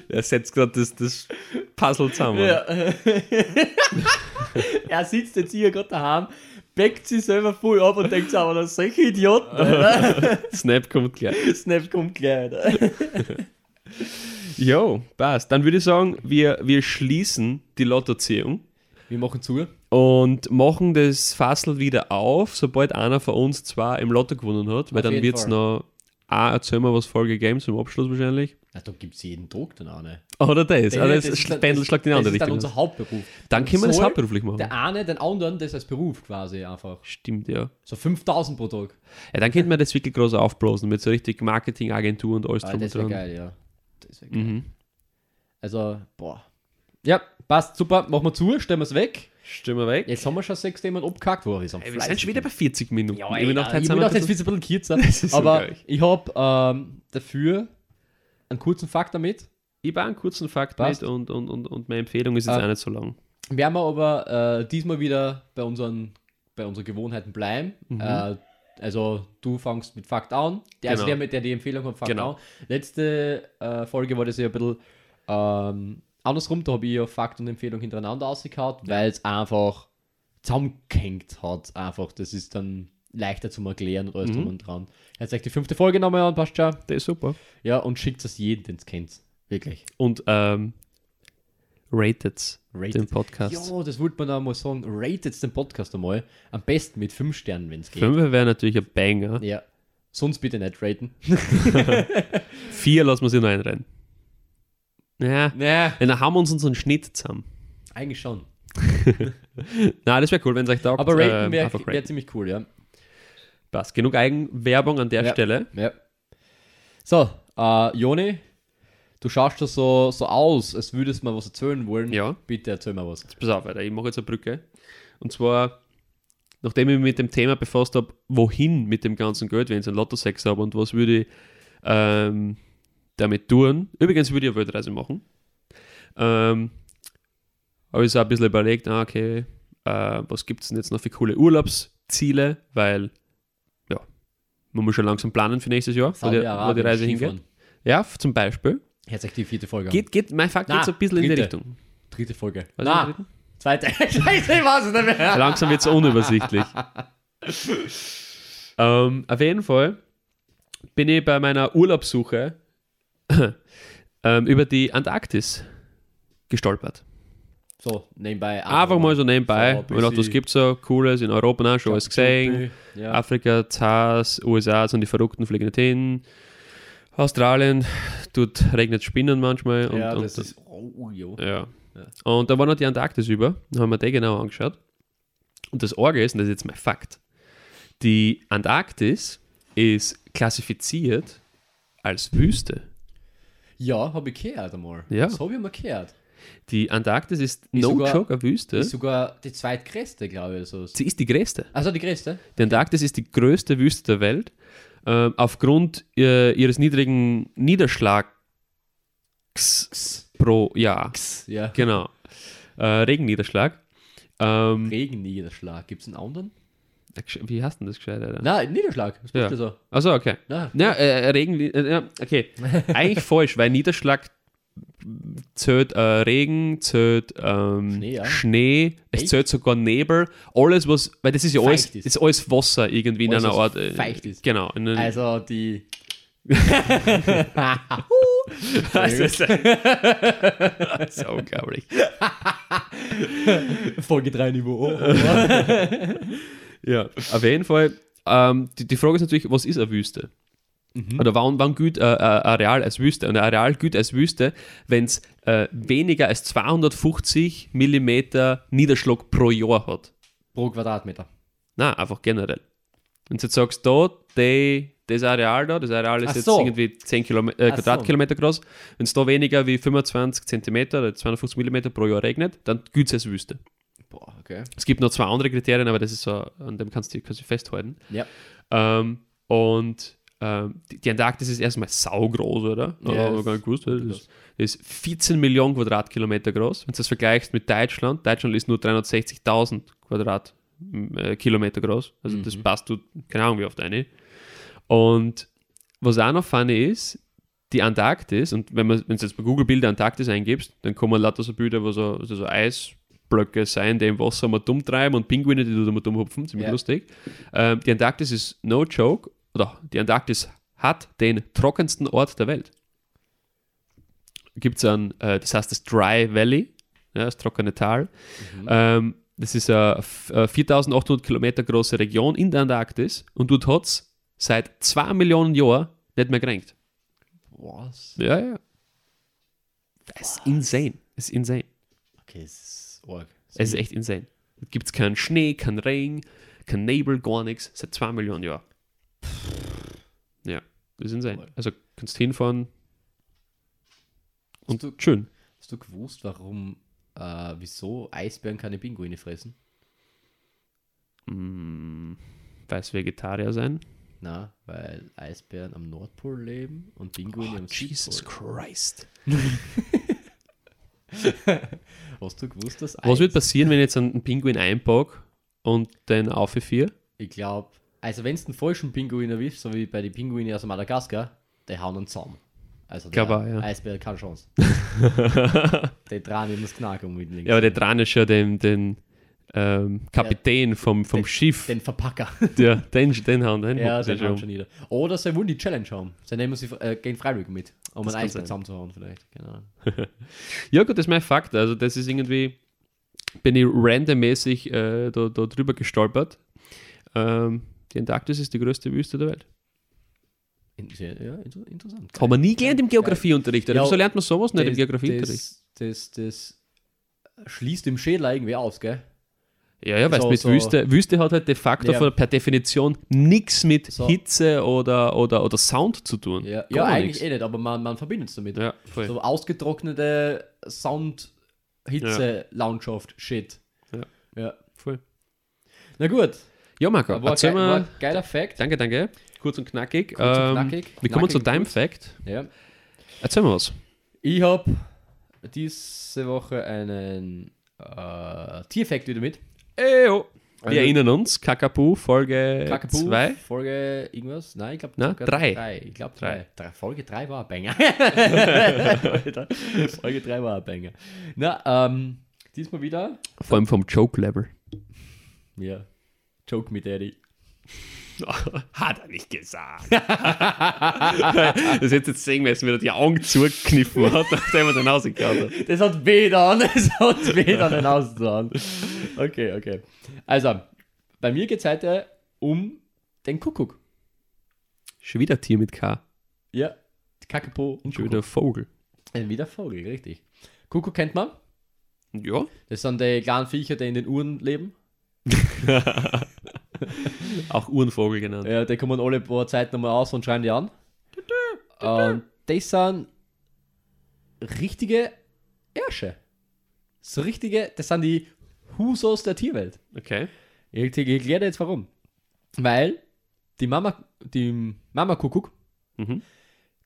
Er setzt gerade das, das Puzzle zusammen. Ja. er sitzt jetzt hier gerade daheim, backt sich selber voll ab und denkt sich aber, das solche Idioten, Alter. (laughs) Snap kommt gleich. Snap kommt gleich, Alter. Jo, passt. Dann würde ich sagen, wir, wir schließen die Lottoziehung. Wir machen zu. und machen das Fassel wieder auf, sobald einer von uns zwei im Lotto gewonnen hat, weil Auf dann wird es noch, ah, erzählen wir was Folge Games zum Abschluss wahrscheinlich. Ja, da gibt es jeden Tag dann auch nicht. Oder das, Der- oder das, ist dann- Pendel schlägt in das andere ist dann Richtung. unser. Hauptberuf. Dann können wir das hauptberuflich machen. Der eine den anderen das als Beruf quasi einfach. Stimmt, ja. So 5000 pro Tag. Ja, dann könnte man das wirklich groß aufblasen mit so richtig Marketingagentur und alles Ah, drum das und wäre dran. geil, ja. Das wär geil. Mhm. Also, boah. Ja, passt, super. Machen wir zu, stellen wir es weg. Stimmen wir weg. Jetzt haben wir schon sechs Themen abgehackt. Boah, wir sind, wir sind schon wieder bei 40 Minuten. Ja, ey, ich habe jetzt ein bisschen- ein kürzer. (laughs) So aber geil. ich habe ähm, dafür einen kurzen Fakt damit. Ich habe einen kurzen Fakt Passt. mit und, und, und, und meine Empfehlung ist jetzt Ah. auch nicht so lang. Werden wir aber äh, diesmal wieder bei unseren, bei unseren Gewohnheiten bleiben. Äh, also du fangst mit Fakt an. Der, Also Mhm. Genau. der, mit der die Empfehlung hat, Fakt Genau. an. Letzte äh, Folge war das ja ein bisschen ähm, andersrum. Da habe ich ja Fakt und Empfehlung hintereinander ausgekaut, weil es einfach zusammengehängt hat. Einfach. Das ist dann leichter zum Erklären und alles Mhm. drum und dran. Jetzt euch die fünfte Folge nochmal an, passt schon. Das ist super. Ja, und schickt es jedem, den es kennt. Wirklich. Und ähm, rated Rated. den Podcast. Ja, das wollte man auch mal sagen. Ratet den Podcast einmal. Am besten mit 5 Sternen, wenn es geht. Fünf wäre natürlich ein Banger. Ja. Sonst bitte nicht raten. (laughs) Vier lassen wir sie noch einrennen. Ja, Ja. dann haben wir uns unseren Schnitt zusammen. Eigentlich schon. (laughs) Na, das wäre cool, wenn es euch taugt. Aber raten wäre einfach wär ziemlich cool, ja. Passt. Genug Eigenwerbung an der Ja. Stelle. ja. So, äh, Joni, du schaust da so, so aus, als würdest du mal was erzählen wollen. Ja. Bitte erzähl mal was. Pass auf, Alter, ich mache jetzt eine Brücke. Und zwar, nachdem ich mich mit dem Thema befasst habe, wohin mit dem ganzen Geld, wenn ich einen Lotto-Sex habe und was würde ich ähm, damit tun. Übrigens würde ich eine Weltreise machen. Ähm, habe ich so ein bisschen überlegt, ah, okay, äh, was gibt es denn jetzt noch für coole Urlaubsziele, weil, ja, man muss schon langsam planen für nächstes Jahr, wo die, wo die Reise hingeht. Ja, zum Beispiel. Jetzt echt die vierte Folge. Geht, geht, mein Fakt geht so ein bisschen in die dritte. Richtung. Dritte Folge. Was Na, dritte? zweite. (laughs) Scheiße, ich weiß es nicht mehr. Langsam wird es unübersichtlich. (laughs) ähm, auf jeden Fall bin ich bei meiner Urlaubssuche ähm, über die Antarktis gestolpert. So, nebenbei. Einfach mal so nebenbei. So, gedacht, was gibt es so Cooles in Europa? auch schon alles gesehen. Ja. Afrika, Zars, USA sind die Verrückten, fliegen nicht hin. Australien, dort regnet Spinnen manchmal. Und, ja, und, das ist. Oh, oh, jo. ja. Ja. Und da war noch die Antarktis über. Da haben wir die genau angeschaut. Und das Orge ist, und das ist jetzt mein Fakt, die Antarktis ist klassifiziert als Wüste. Ja, habe ich gehört einmal. Ja. Das habe ich mal gehört. Die Antarktis ist, Ist no sogar- joke eine Wüste. Ist sogar die zweitgrößte, glaube ich. So. Sie ist die größte. Also die größte? Die Antarktis ist die größte Wüste der Welt. Ähm, aufgrund äh, ihres niedrigen Niederschlags pro Jahr. Ja. Genau. Äh, Regenniederschlag. Ähm, Regenniederschlag. Gibt es einen anderen? Wie heißt denn das gescheit? Nein, Niederschlag. Das Ja. so. Achso, okay. Na, Ja, äh, Regen, äh, okay. (laughs) Eigentlich falsch, weil Niederschlag zählt äh, Regen, zählt ähm, Schnee, ja. Schnee, es zählt sogar Nebel, alles was, weil das ist ja alles, ist. ist alles Wasser irgendwie in Alles, einer Art. äh, feucht ist. Genau. Also die. (laughs) das ist, das ist unglaublich. (laughs) Folge 3 Niveau. Ja, auf jeden Fall. Ähm, die, die Frage ist natürlich, was ist eine Wüste? Oder warum, warum gilt äh, ein Areal als Wüste? Und ein Areal gilt als Wüste, wenn es äh, weniger als 250 Millimeter Niederschlag pro Jahr hat. Pro Quadratmeter. Nein, einfach generell. Wenn du jetzt sagst, da, die, das Areal da, das Areal ist Ach jetzt so. irgendwie 10 Kilome äh, Ach so. Quadratkilometer groß, wenn es da weniger wie 25 Zentimeter oder 250 Millimeter pro Jahr regnet, dann gilt es als Wüste. Boah, okay. Es gibt noch zwei andere Kriterien, aber das ist so, an dem kannst du du festhalten. Ja. Ähm, und ähm, die, die Antarktis ist erstmal saugroß, oder? Ja, Ja, das gar nicht gewusst. Das ist- das ist 14 Millionen Quadratkilometer groß. Wenn du das vergleichst mit Deutschland, Deutschland ist nur 360.000 Quadratkilometer groß. Also das Mhm. passt du, keine Ahnung, wie oft eine. Und was auch noch funny ist, die Antarktis, und wenn man, wenn du jetzt bei Google Bilder Antarktis eingibst, dann kommen lauter so Bilder, wo so, so, so Eisblöcke sein, die im Wasser mal dumm treiben und Pinguine, die da mal dumm hupfen, ziemlich Ja. lustig. Ähm, die Antarktis ist no joke, oder die Antarktis hat den trockensten Ort der Welt. Gibt es einen, äh, das heißt das Dry Valley, ja, das trockene Tal. Mhm. Ähm, das ist eine f- äh, 4800 Kilometer große Region in der Antarktis und dort hat es seit 2 Millionen Jahren nicht mehr geregnet. Was? Ja, ja. Das ist insane. Das ist insane. Okay, es ist arg. Es ist echt insane. Gibt es keinen Schnee, keinen Regen, kein Nebel, gar nichts. Seit 2 Millionen Jahren. Ja, das ist insane. Also kannst hinfahren und Hast du- schön. Hast du gewusst, warum, äh, wieso Eisbären keine Pinguine fressen? Mm, weiß Vegetarier sein. Na, weil Eisbären am Nordpol leben und Pinguine am Südpol. Christ. (laughs) (laughs) Hast du gewusst, dass Was wird passieren, wenn ich jetzt einen Pinguin einpacke und den aufvier? Ich glaube, also wenn du einen falschen Pinguin erwischst, so wie bei den Pinguinen aus Madagaskar, die hauen einen zusammen. Also der auch, ja. Eisbär hat keine Chance. (laughs) drehen immer das Knacken mit links. Ja, aber der dran ist ja den, den ähm, Kapitän vom, vom Schiff. Den Verpacker. (laughs) Der, den, den haben den ja, den haben schon nieder. Oder sie wollen die Challenge haben. Sie nehmen sie, äh, gehen freiwillig mit. Um Das einen sein. zusammenzuhauen vielleicht. Genau. (laughs) Ja, gut, das ist mein Fakt. Also, das ist irgendwie, bin ich randommäßig äh, da, da drüber gestolpert. Ähm, die Antarktis ist die größte Wüste der Welt. Sehr, ja, inter, interessant. Haben wir nie gelernt im Geografieunterricht. Ja, wieso lernt man sowas nicht im Geografieunterricht? das, das, das schließt im Schädel irgendwie aus, gell? Ja, ja, weil so- mit so- Wüste, Wüste hat halt de facto Ja. per Definition nichts mit So. Hitze oder, oder, oder Sound zu tun. Ja, ja eigentlich eh nicht, aber man, man verbindet es damit. Ja, voll. So ausgetrocknete Sound, Hitze, Landschaft, Shit. Ja. ja. voll. Na gut, Ja, Marco, war, erzähl ge mal. geiler Fact. Danke, danke. Kurz und knackig. Kurz und Ähm, knackig. Wir kommen zu deinem kurz. Fact. Ja. Erzähl mal was. Ich habe diese Woche einen äh, Tierfact wieder mit. Eyo. Wir Also- erinnern uns, Kakapu, Folge Kakapu, 2. Folge irgendwas? Nein, ich glaube Na, drei. Ich glaube Drei. drei. drei. Folge 3 war ein Banger. (laughs) Folge 3 war ein Banger. Na, ähm, diesmal wieder. Vor allem vom Joke-Level. Ja. Joke mit Daddy. (laughs) Hat er nicht gesagt. (laughs) das hätte jetzt sehen müssen, wie er die Augen zugekniffen hat, (laughs) nachdem er dann rausgehauen hat. Das hat weh an, das hat weh an den. Okay, okay. Also, bei mir geht es heute um den Kuckuck. Schon wieder Tier mit K. Ja, Kakapo und Schon wieder Vogel. Ein wieder Vogel, richtig. Kuckuck kennt man. Ja. Das sind die kleinen Viecher, die in den Uhren leben. (laughs) Auch Uhrenvogel genannt. Ja, die kommen alle paar Zeit nochmal aus und schreien die an. Und das sind richtige Ärsche. So richtige, das sind die Husos der Tierwelt. Okay. Ich, ich erkläre dir jetzt warum. Weil die Mama, die Mama Kuckuck, Mhm.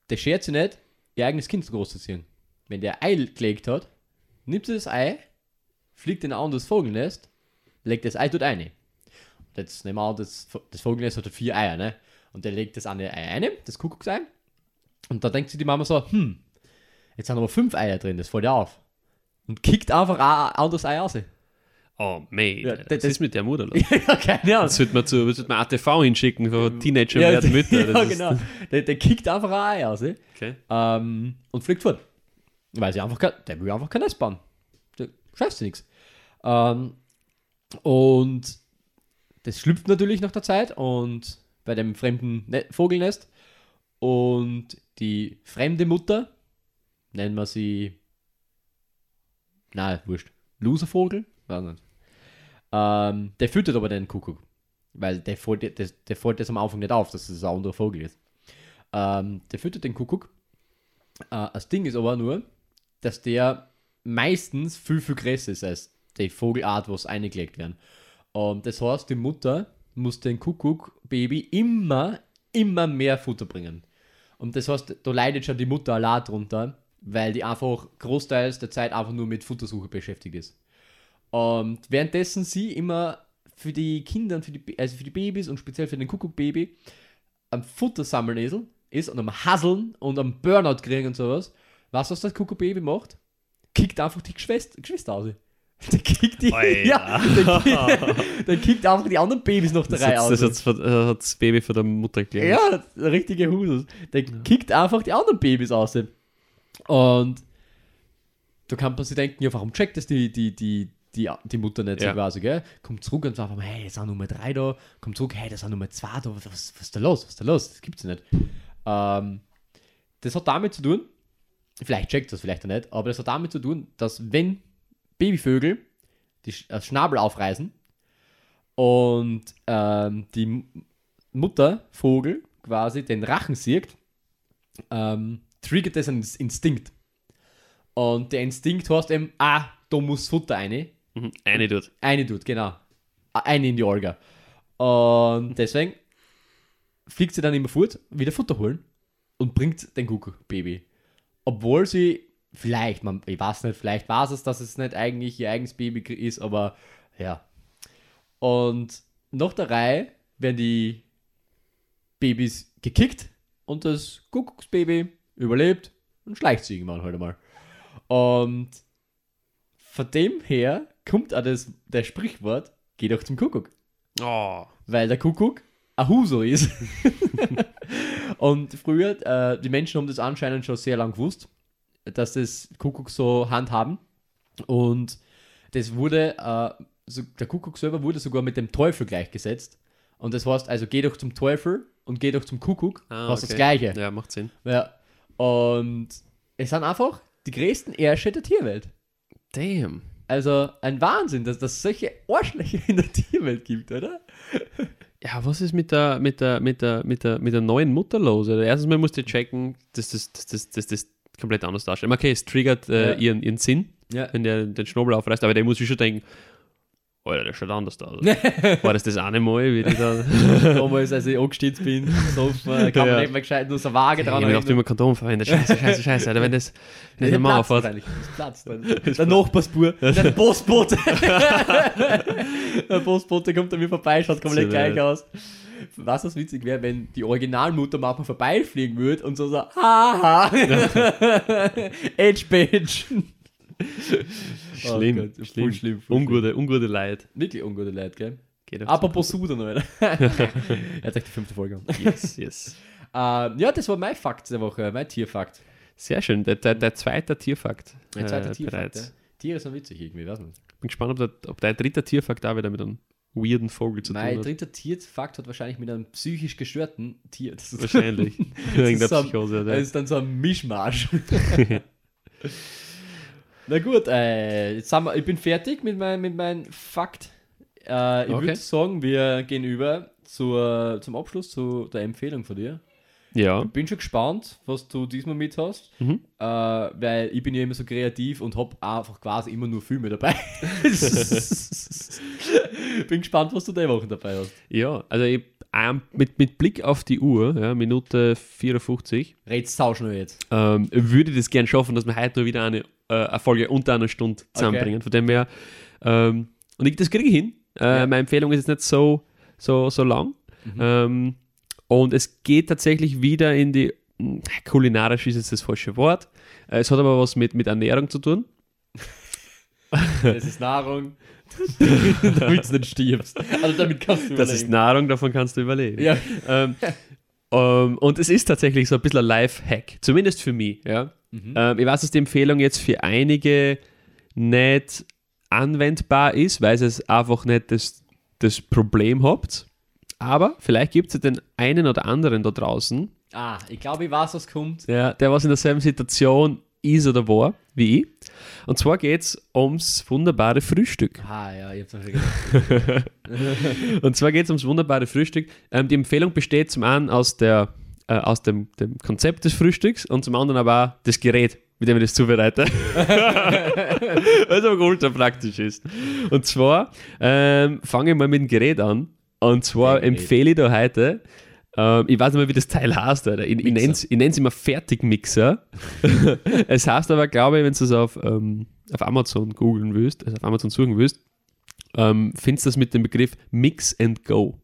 der schert sich nicht, ihr eigenes Kind groß zu ziehen. Wenn der Ei gelegt hat, nimmt sie das Ei, fliegt in ein anderes Vogelnest, legt das Ei dort ein. Jetzt nehmen wir an, das, das Vogelnest hat vier Eier, ne? Und der legt das eine Ei ein, das Kuckucksei. Und da denkt sich die Mama so, hm, jetzt sind aber fünf Eier drin, das fällt ihr auf. Und kickt einfach ein anderes Ei raus. Oh, mate. Ja, das, das- ist mit der Mutter los. (laughs) ja, keine Ahnung. Das sollte man zu das sollte man ATV hinschicken, von Teenager ja, werden Mütter. (laughs) ja, genau. Der, der kickt einfach ein Ei raus. Okay. ähm, und fliegt fort. Weil sie einfach kein, der will einfach kein Nest bauen. Der nichts. Ähm, und das schlüpft natürlich nach der Zeit und bei dem fremden ne Vogelnest. Und die fremde Mutter, nennen wir sie, nein, wurscht, Loservogel, weiß nicht. Ähm, der füttert aber den Kuckuck. Weil der fällt, der, der fällt das am Anfang nicht auf, dass es ein anderer Vogel ist. Ähm, der füttert den Kuckuck. Äh, das Ding ist aber nur, dass der meistens viel, viel größer ist als die Vogelart, was eingelegt werden. Und das heißt, die Mutter muss den Kuckuck-Baby immer, immer mehr Futter bringen. Und das heißt, da leidet schon die Mutter allein drunter, weil die einfach großteils der Zeit einfach nur mit Futtersuche beschäftigt ist. Und währenddessen sie immer für die Kinder, für die, also für die Babys und speziell für den Kuckuck-Baby am Futtersammelnesel ist und am Hasseln und am Burnout kriegen und sowas, du, was das Kuckuck-Baby macht? Kickt einfach die Geschwister, Geschwister aus. Der kickt die, Alter. (laughs) ja, der, kick- (laughs) der kickt einfach die anderen Babys noch Das, drei hat, aus. das hat's von- äh, hat das Baby von der Mutter gelernt. Ja, der richtige Husus. Der kickt einfach die anderen Babys aus. Und da kann man sich denken, ja, warum checkt das die, die, die, die, die Mutter nicht Ja. so quasi, gell? Kommt zurück und sagt, hey, das sind Nummer drei da, kommt zurück, hey, das sind Nummer zwei da, was, was ist da los, was ist da los, das gibt's ja nicht. Ähm, das hat damit zu tun, vielleicht checkt das vielleicht auch nicht, aber das hat damit zu tun, dass wenn Babyvögel die Sch- das Schnabel aufreißen und ähm, die Muttervogel quasi den Rachen sieht, ähm, triggert das einen Instinkt. Und der Instinkt heißt eben, ah, da muss Futter rein. Mhm. Eine dort. Eine tut, genau. Eine in die Olga. Und deswegen fliegt sie dann immer fort, wieder Futter holen und bringt den Kuckuck-Baby. Obwohl sie vielleicht, man, ich weiß nicht, vielleicht weiß es, dass es nicht eigentlich ihr eigenes Baby ist, aber ja. Und nach der Reihe werden die Babys gekickt und das Kuckucksbaby überlebt und schleicht sich irgendwann halt einmal. Und von dem her kommt auch das, der Sprichwort, geh doch zum Kuckuck. Oh. Weil der Kuckuck ein Huso ist. (laughs) und früher, äh, die Menschen haben das anscheinend schon sehr lang gewusst, dass das Kuckuck so handhaben. Und das wurde, äh, so, der Kuckuck selber wurde sogar mit dem Teufel gleichgesetzt. Und das heißt also, geh doch zum Teufel und geh doch zum Kuckuck. Ah, das okay. Gleiche. Ja, macht Sinn. Ja. Und es sind einfach die größten Ärsche der Tierwelt. Damn. Also ein Wahnsinn, dass das solche Arschlöcher in der Tierwelt gibt, oder? Ja, was ist mit der, mit der, mit der, mit der, mit der neuen Mutter los? Also erstens mal musst du checken, dass das, dass das, dass das komplett anders darstellt. Okay, es triggert äh, Ja. ihren, ihren Sinn, Ja. wenn der den Schnabel aufreißt, aber der muss sich schon denken, Alter, der schaut anders aus. (laughs) War das das eine Mal, wie die da... (laughs) Damals, als ich angestürzt bin, so äh, kann man Ja. nicht mehr gescheit nur so eine Waage Ich dran habe gedacht, wie man Kondom verwendet. (laughs) Scheiße, scheiße, scheiße. Alter, wenn das, wenn das Der auffällt. wahrscheinlich. Das Platz dann. Der Nachbarsbur, der Postbote. der Postbote kommt an mir vorbei, schaut komplett gleich ja. aus. Was das witzig wäre, wenn die Originalmutter manchmal vorbeifliegen würde und so so, haha, (laughs) Edge Bitch. Oh Schlimm, Gott, voll schlimm. schlimm, voll Ungute, ungute Leid. Wirklich ungute Leute, gell? Geht Apropos Sudan, Alter. (laughs) er hat echt die fünfte Folge an. Yes, yes. Ähm, ja, das war mein Fakt der Woche, mein Tierfakt. Sehr schön. Der, der, der zweite Tierfakt. Mein zweiter äh, Tierfakt. Ja. Tiere sind witzig irgendwie, weiß man. Bin gespannt, ob der, ob der dritte Tierfakt da wieder mit einem weirden Vogel zu tun Mein hat. dritter Tierfakt hat wahrscheinlich mit einem psychisch gestörten Tier. (laughs) Das ist, Wahrscheinlich. das Wegen der ist, so ein, Psychose. das Ja. ist dann so ein Mischmasch. (laughs) Na gut, äh, jetzt haben wir, ich bin fertig mit meinem mit mein Fakt. Äh, ich Okay. würde sagen, wir gehen über zur, zum Abschluss zu der Empfehlung von dir. Ja. Bin schon gespannt, was du diesmal mit hast, Mhm. äh, weil ich bin ja immer so kreativ und habe einfach quasi immer nur Filme dabei. (laughs) bin gespannt, was du die Woche dabei hast. Ja, also ich, ähm, mit, mit Blick auf die Uhr, ja, Minute 54, Red's sau schnell jetzt. ähm, würde ich das gern schaffen, dass wir heute noch wieder eine, äh, eine Folge unter einer Stunde zusammenbringen. Von dem her, ähm, und ich, das kriege ich hin. Äh, Ja. Meine Empfehlung ist jetzt nicht so, so, so lang. Ähm, und es geht tatsächlich wieder in die, mh, kulinarisch ist jetzt das falsche Wort. Äh, es hat aber was mit, mit Ernährung zu tun. (laughs) Das ist Nahrung, (laughs) damit du nicht stirbst. Also damit kannst du Das ist überleben. Nahrung, davon kannst du überleben. Ja. ähm, ähm, und es ist tatsächlich so ein bisschen ein Life-Hack, zumindest für mich. Ja? Mhm. Ähm, ich weiß, dass die Empfehlung jetzt für einige nicht anwendbar ist, weil es einfach nicht das, das Problem habt. Aber vielleicht gibt es ja den einen oder anderen da draußen, Ah, ich glaube, ich weiß, was kommt. ja, der was in derselben Situation ist oder war wie ich. Und zwar geht es ums wunderbare Frühstück. Ah, ja, ich hab's schon (laughs) gedacht. Und zwar geht es ums wunderbare Frühstück. Ähm, die Empfehlung besteht zum einen aus, der, äh, aus dem, dem Konzept des Frühstücks und zum anderen aber auch das Gerät, mit dem ich das zubereite. (laughs) Was aber ultra praktisch ist. Und zwar ähm, fange ich mal mit dem Gerät an. Und zwar empfehle ich da heute, ähm, ich weiß nicht mehr, wie das Teil heißt, Alter. Ich, ich nenne es immer Fertigmixer. (laughs) es heißt aber, glaube ich, wenn du es auf, ähm, auf Amazon googeln willst, also auf Amazon suchen willst, ähm, findest du das mit dem Begriff Mix and Go.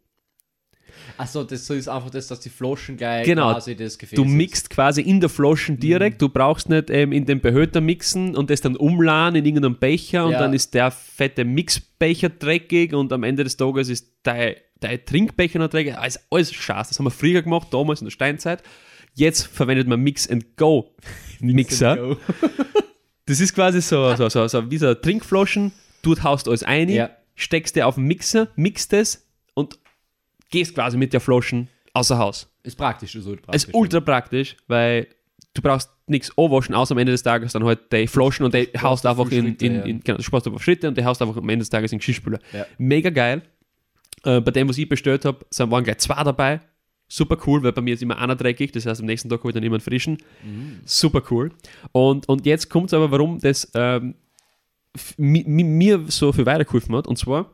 Achso, das ist einfach das, dass die Flaschen gleich Genau. quasi das Gefäß Du mixt quasi in der Flaschen direkt, du brauchst nicht ähm, in den Behälter mixen und das dann umladen in irgendeinem Becher und Ja. dann ist der fette Mixbecher dreckig und am Ende des Tages ist dein, dein Trinkbecher noch dreckig. Alles, alles Scheiß. Das haben wir früher gemacht, damals in der Steinzeit. Jetzt verwendet man Mix and Go (laughs) Mixer. Go. (laughs) Das ist quasi so, so, so, so wie so Trinkflaschen, du haust alles ein, Ja. steckst dir auf den Mixer, mixt es und gehst quasi mit der Flaschen außer Haus. Ist praktisch, ist ultra praktisch. ist ultra praktisch, weil du brauchst nichts anwaschen, außer am Ende des Tages dann halt die Flaschen und die haust einfach in, in, in genau, du sparst einfach Schritte und die haust einfach am Ende des Tages in den Geschirrspüler. Ja. Mega geil. Äh, bei dem, was ich bestellt habe, waren gleich zwei dabei. Super cool, weil bei mir ist immer einer dreckig, das heißt am nächsten Tag habe ich dann einen frischen. Mhm. Super cool. Und, und jetzt kommt es aber, warum das ähm, mir so viel weitergeholfen hat. Und zwar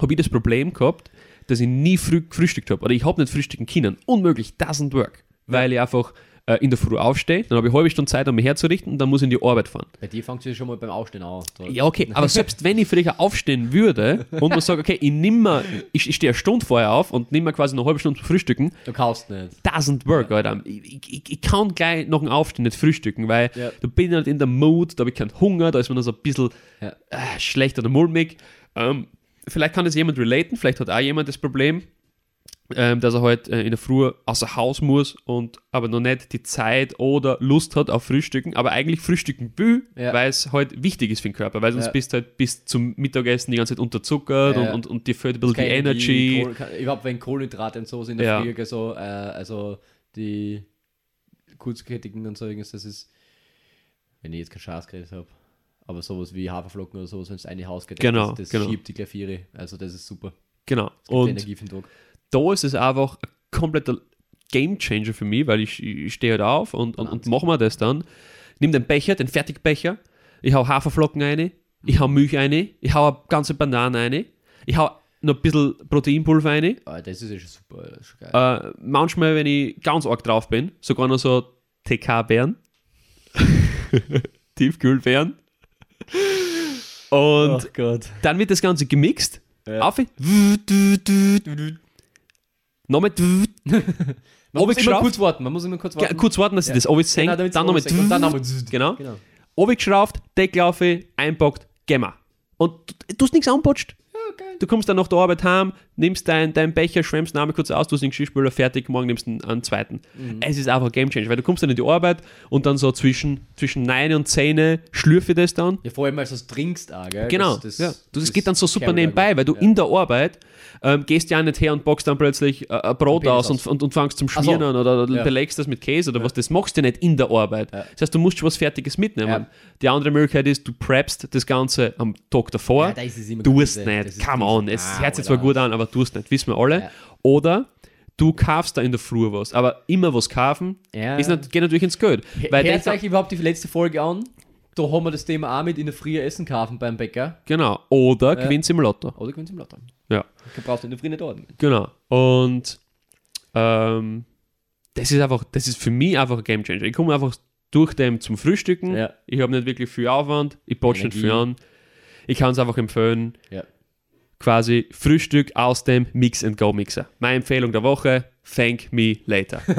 habe ich das Problem gehabt, dass ich nie früh gefrühstückt habe. Oder ich habe nicht frühstücken können. Unmöglich, doesn't work. Weil ich einfach äh, in der Früh aufstehe, dann habe ich eine halbe Stunde Zeit, um mich herzurichten und dann muss ich in die Arbeit fahren. Bei dir fängt es ja schon mal beim Aufstehen an. Ja, okay, aber (laughs) selbst wenn ich früher aufstehen würde und man sagt, okay, ich nimm mir, ich, ich stehe eine Stunde vorher auf und nimm mir quasi eine halbe Stunde zum Frühstücken, Du kaufst nicht. doesn't work, Alter. Ich, ich, ich kann gleich nach dem Aufstehen nicht frühstücken, weil Ja. da bin ich nicht in der Mood, da habe ich keinen Hunger, da ist man noch so ein bisschen Ja. äh, schlecht oder mulmig. Ähm, vielleicht kann das jemand relaten, vielleicht hat auch jemand das Problem, ähm, dass er halt äh, in der Früh außer Haus muss und aber noch nicht die Zeit oder Lust hat auf Frühstücken, aber eigentlich frühstücken will, Ja. weil es halt wichtig ist für den Körper, weil sonst Ja. bist du halt bis zum Mittagessen die ganze Zeit unterzuckert Ja. und, und, und dir fehlt ein bisschen die Energy. Kohl- keine- Überhaupt wenn Kohlenhydrate und so sind in der Ja. Früh, so, äh, also die kurzkettigen und so irgendwas, das ist, wenn ich jetzt keinen Schatz geredet habe, aber sowas wie Haferflocken oder sowas, wenn es eine Haus geht, Genau, das, das genau. schiebt die Klaviere. Also das ist super. Genau. Und Energie für den Tag. Da ist es einfach ein kompletter Game Changer für mich, weil ich, ich stehe halt auf und, und, und mache mir das dann. Nimm den Becher, den Fertigbecher, ich hau Haferflocken rein, ich hau Milch rein, ich hau eine ganze Banane rein, ich hau noch ein bisschen Proteinpulver rein. Ah, das ist ja schon super, das ist schon geil. Äh, manchmal, wenn ich ganz arg drauf bin, sogar noch so TK-Beeren, (laughs) Tiefkühlbeeren. Und Gott. dann wird das Ganze gemixt. Ja. Auf. Nochmal. (laughs) Man muss immer kurz warten, man muss immer kurz Ja, warten. kurz warten, dass ich das alles senkt, Genau, dann nochmal. dann nochmal. Genau. Genau. Obi geschraubt, Deckel auf, einpackt, gehen wir. Und du, du hast nichts anpatscht. Du kommst dann nach der Arbeit heim, nimmst deinen dein Becher, schwemmst den einmal kurz aus, du hast den Geschirrspüler fertig, morgen nimmst du einen, zweiten. Mhm. Es ist einfach ein Game Changer, weil du kommst dann in die Arbeit und dann so zwischen, zwischen 9 und 10 schlürfe ich das dann. Ja, vor allem, als du es trinkst auch, gell? Genau, Das, ja. Du, das, geht dann so super nebenbei, weil du Ja. in der Arbeit ähm, gehst ja nicht her und boxst dann plötzlich äh, ein Brot aus und, aus. und, und fangst zum Ach so. Schmieren an oder Ja. belegst das mit Käse oder was. Das machst du nicht in der Arbeit. Das heißt, du musst schon was Fertiges mitnehmen. Die andere Möglichkeit ist, du preppst das Ganze am Tag davor. Ja, da ist es immer du es das nicht, come on. Es Ah, hört sich zwar gut an, aber du es nicht, wissen wir alle. Ja. Oder du kaufst da in der Früh was. Aber immer was kaufen, Ja. ist nicht, geht natürlich ins Geld. Weil Hört euch überhaupt die letzte Folge an? Da haben wir das Thema auch mit in der Früh Essen kaufen beim Bäcker. Genau. Oder Ja. gewinnst im Lotto. Oder gewinnst im Lotto. Ja. Du brauchst in der Früh nicht ordnen. Genau. Und ähm, das ist einfach, das ist für mich einfach ein Game Changer. Ich komme einfach durch dem zum Frühstücken. Ja. Ich habe nicht wirklich viel Aufwand. Ich botsch nicht viel an. Ich kann es einfach empfehlen. Ja. Quasi Frühstück aus dem Mix and Go Mixer. Meine Empfehlung der Woche: Thank me later. (laughs)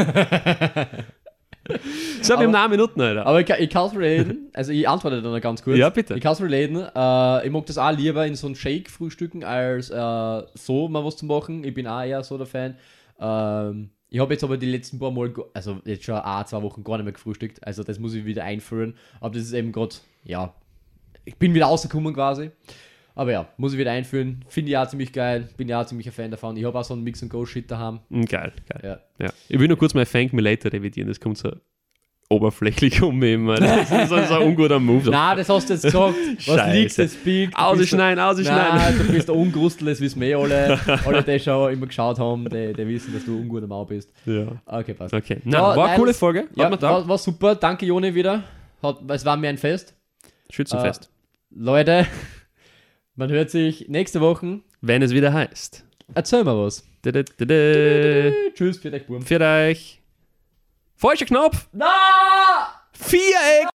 so, wir haben noch Minuten, Alter. Aber ich, kann- ich kann es relaten. Also ich antworte dann noch ganz kurz. Ja, bitte. Ich kann es relaten. Äh, ich mag das auch lieber in so einem Shake frühstücken, als äh, so mal was zu machen. Ich bin auch eher so der Fan. Ähm, ich habe jetzt aber die letzten paar Mal, also jetzt schon ein, zwei Wochen gar nicht mehr gefrühstückt. Also das muss ich wieder einführen. Aber das ist eben gerade, ja, ich bin wieder rausgekommen quasi. Aber ja, muss ich wieder einführen. Finde ich auch ziemlich geil. Bin ja auch ziemlich ein Fan davon. Ich habe auch so einen Mix-and-Go-Shit daheim. Mm, Geil, geil. Ja. Ja. Ich will nur kurz mal Thank me later revidieren. Das kommt so oberflächlich (laughs) um mich. Das ist so, ein unguter Move. So. (laughs) Nein, das hast du jetzt gesagt. (laughs) Was Scheiße. liegt das Big? Ausschneiden, Nein, ausschneiden. du bist der Ungrustel, das wissen wir eh alle. Alle, die schon immer geschaut haben, die, die wissen, dass du ein unguter Mau bist. Ja. Okay, passt. Okay. Na, Ja, war eine coole Folge. Ja, war, war super. Danke, Joni, wieder. Hat, es war mir ein Fest. Schützenfest. Leute, man hört sich nächste Woche. Wenn es wieder heißt. Erzähl mal was. Du, du, du, Tschüss, für euch, Burm. Für euch. Falscher Knopf! Na! Viereck!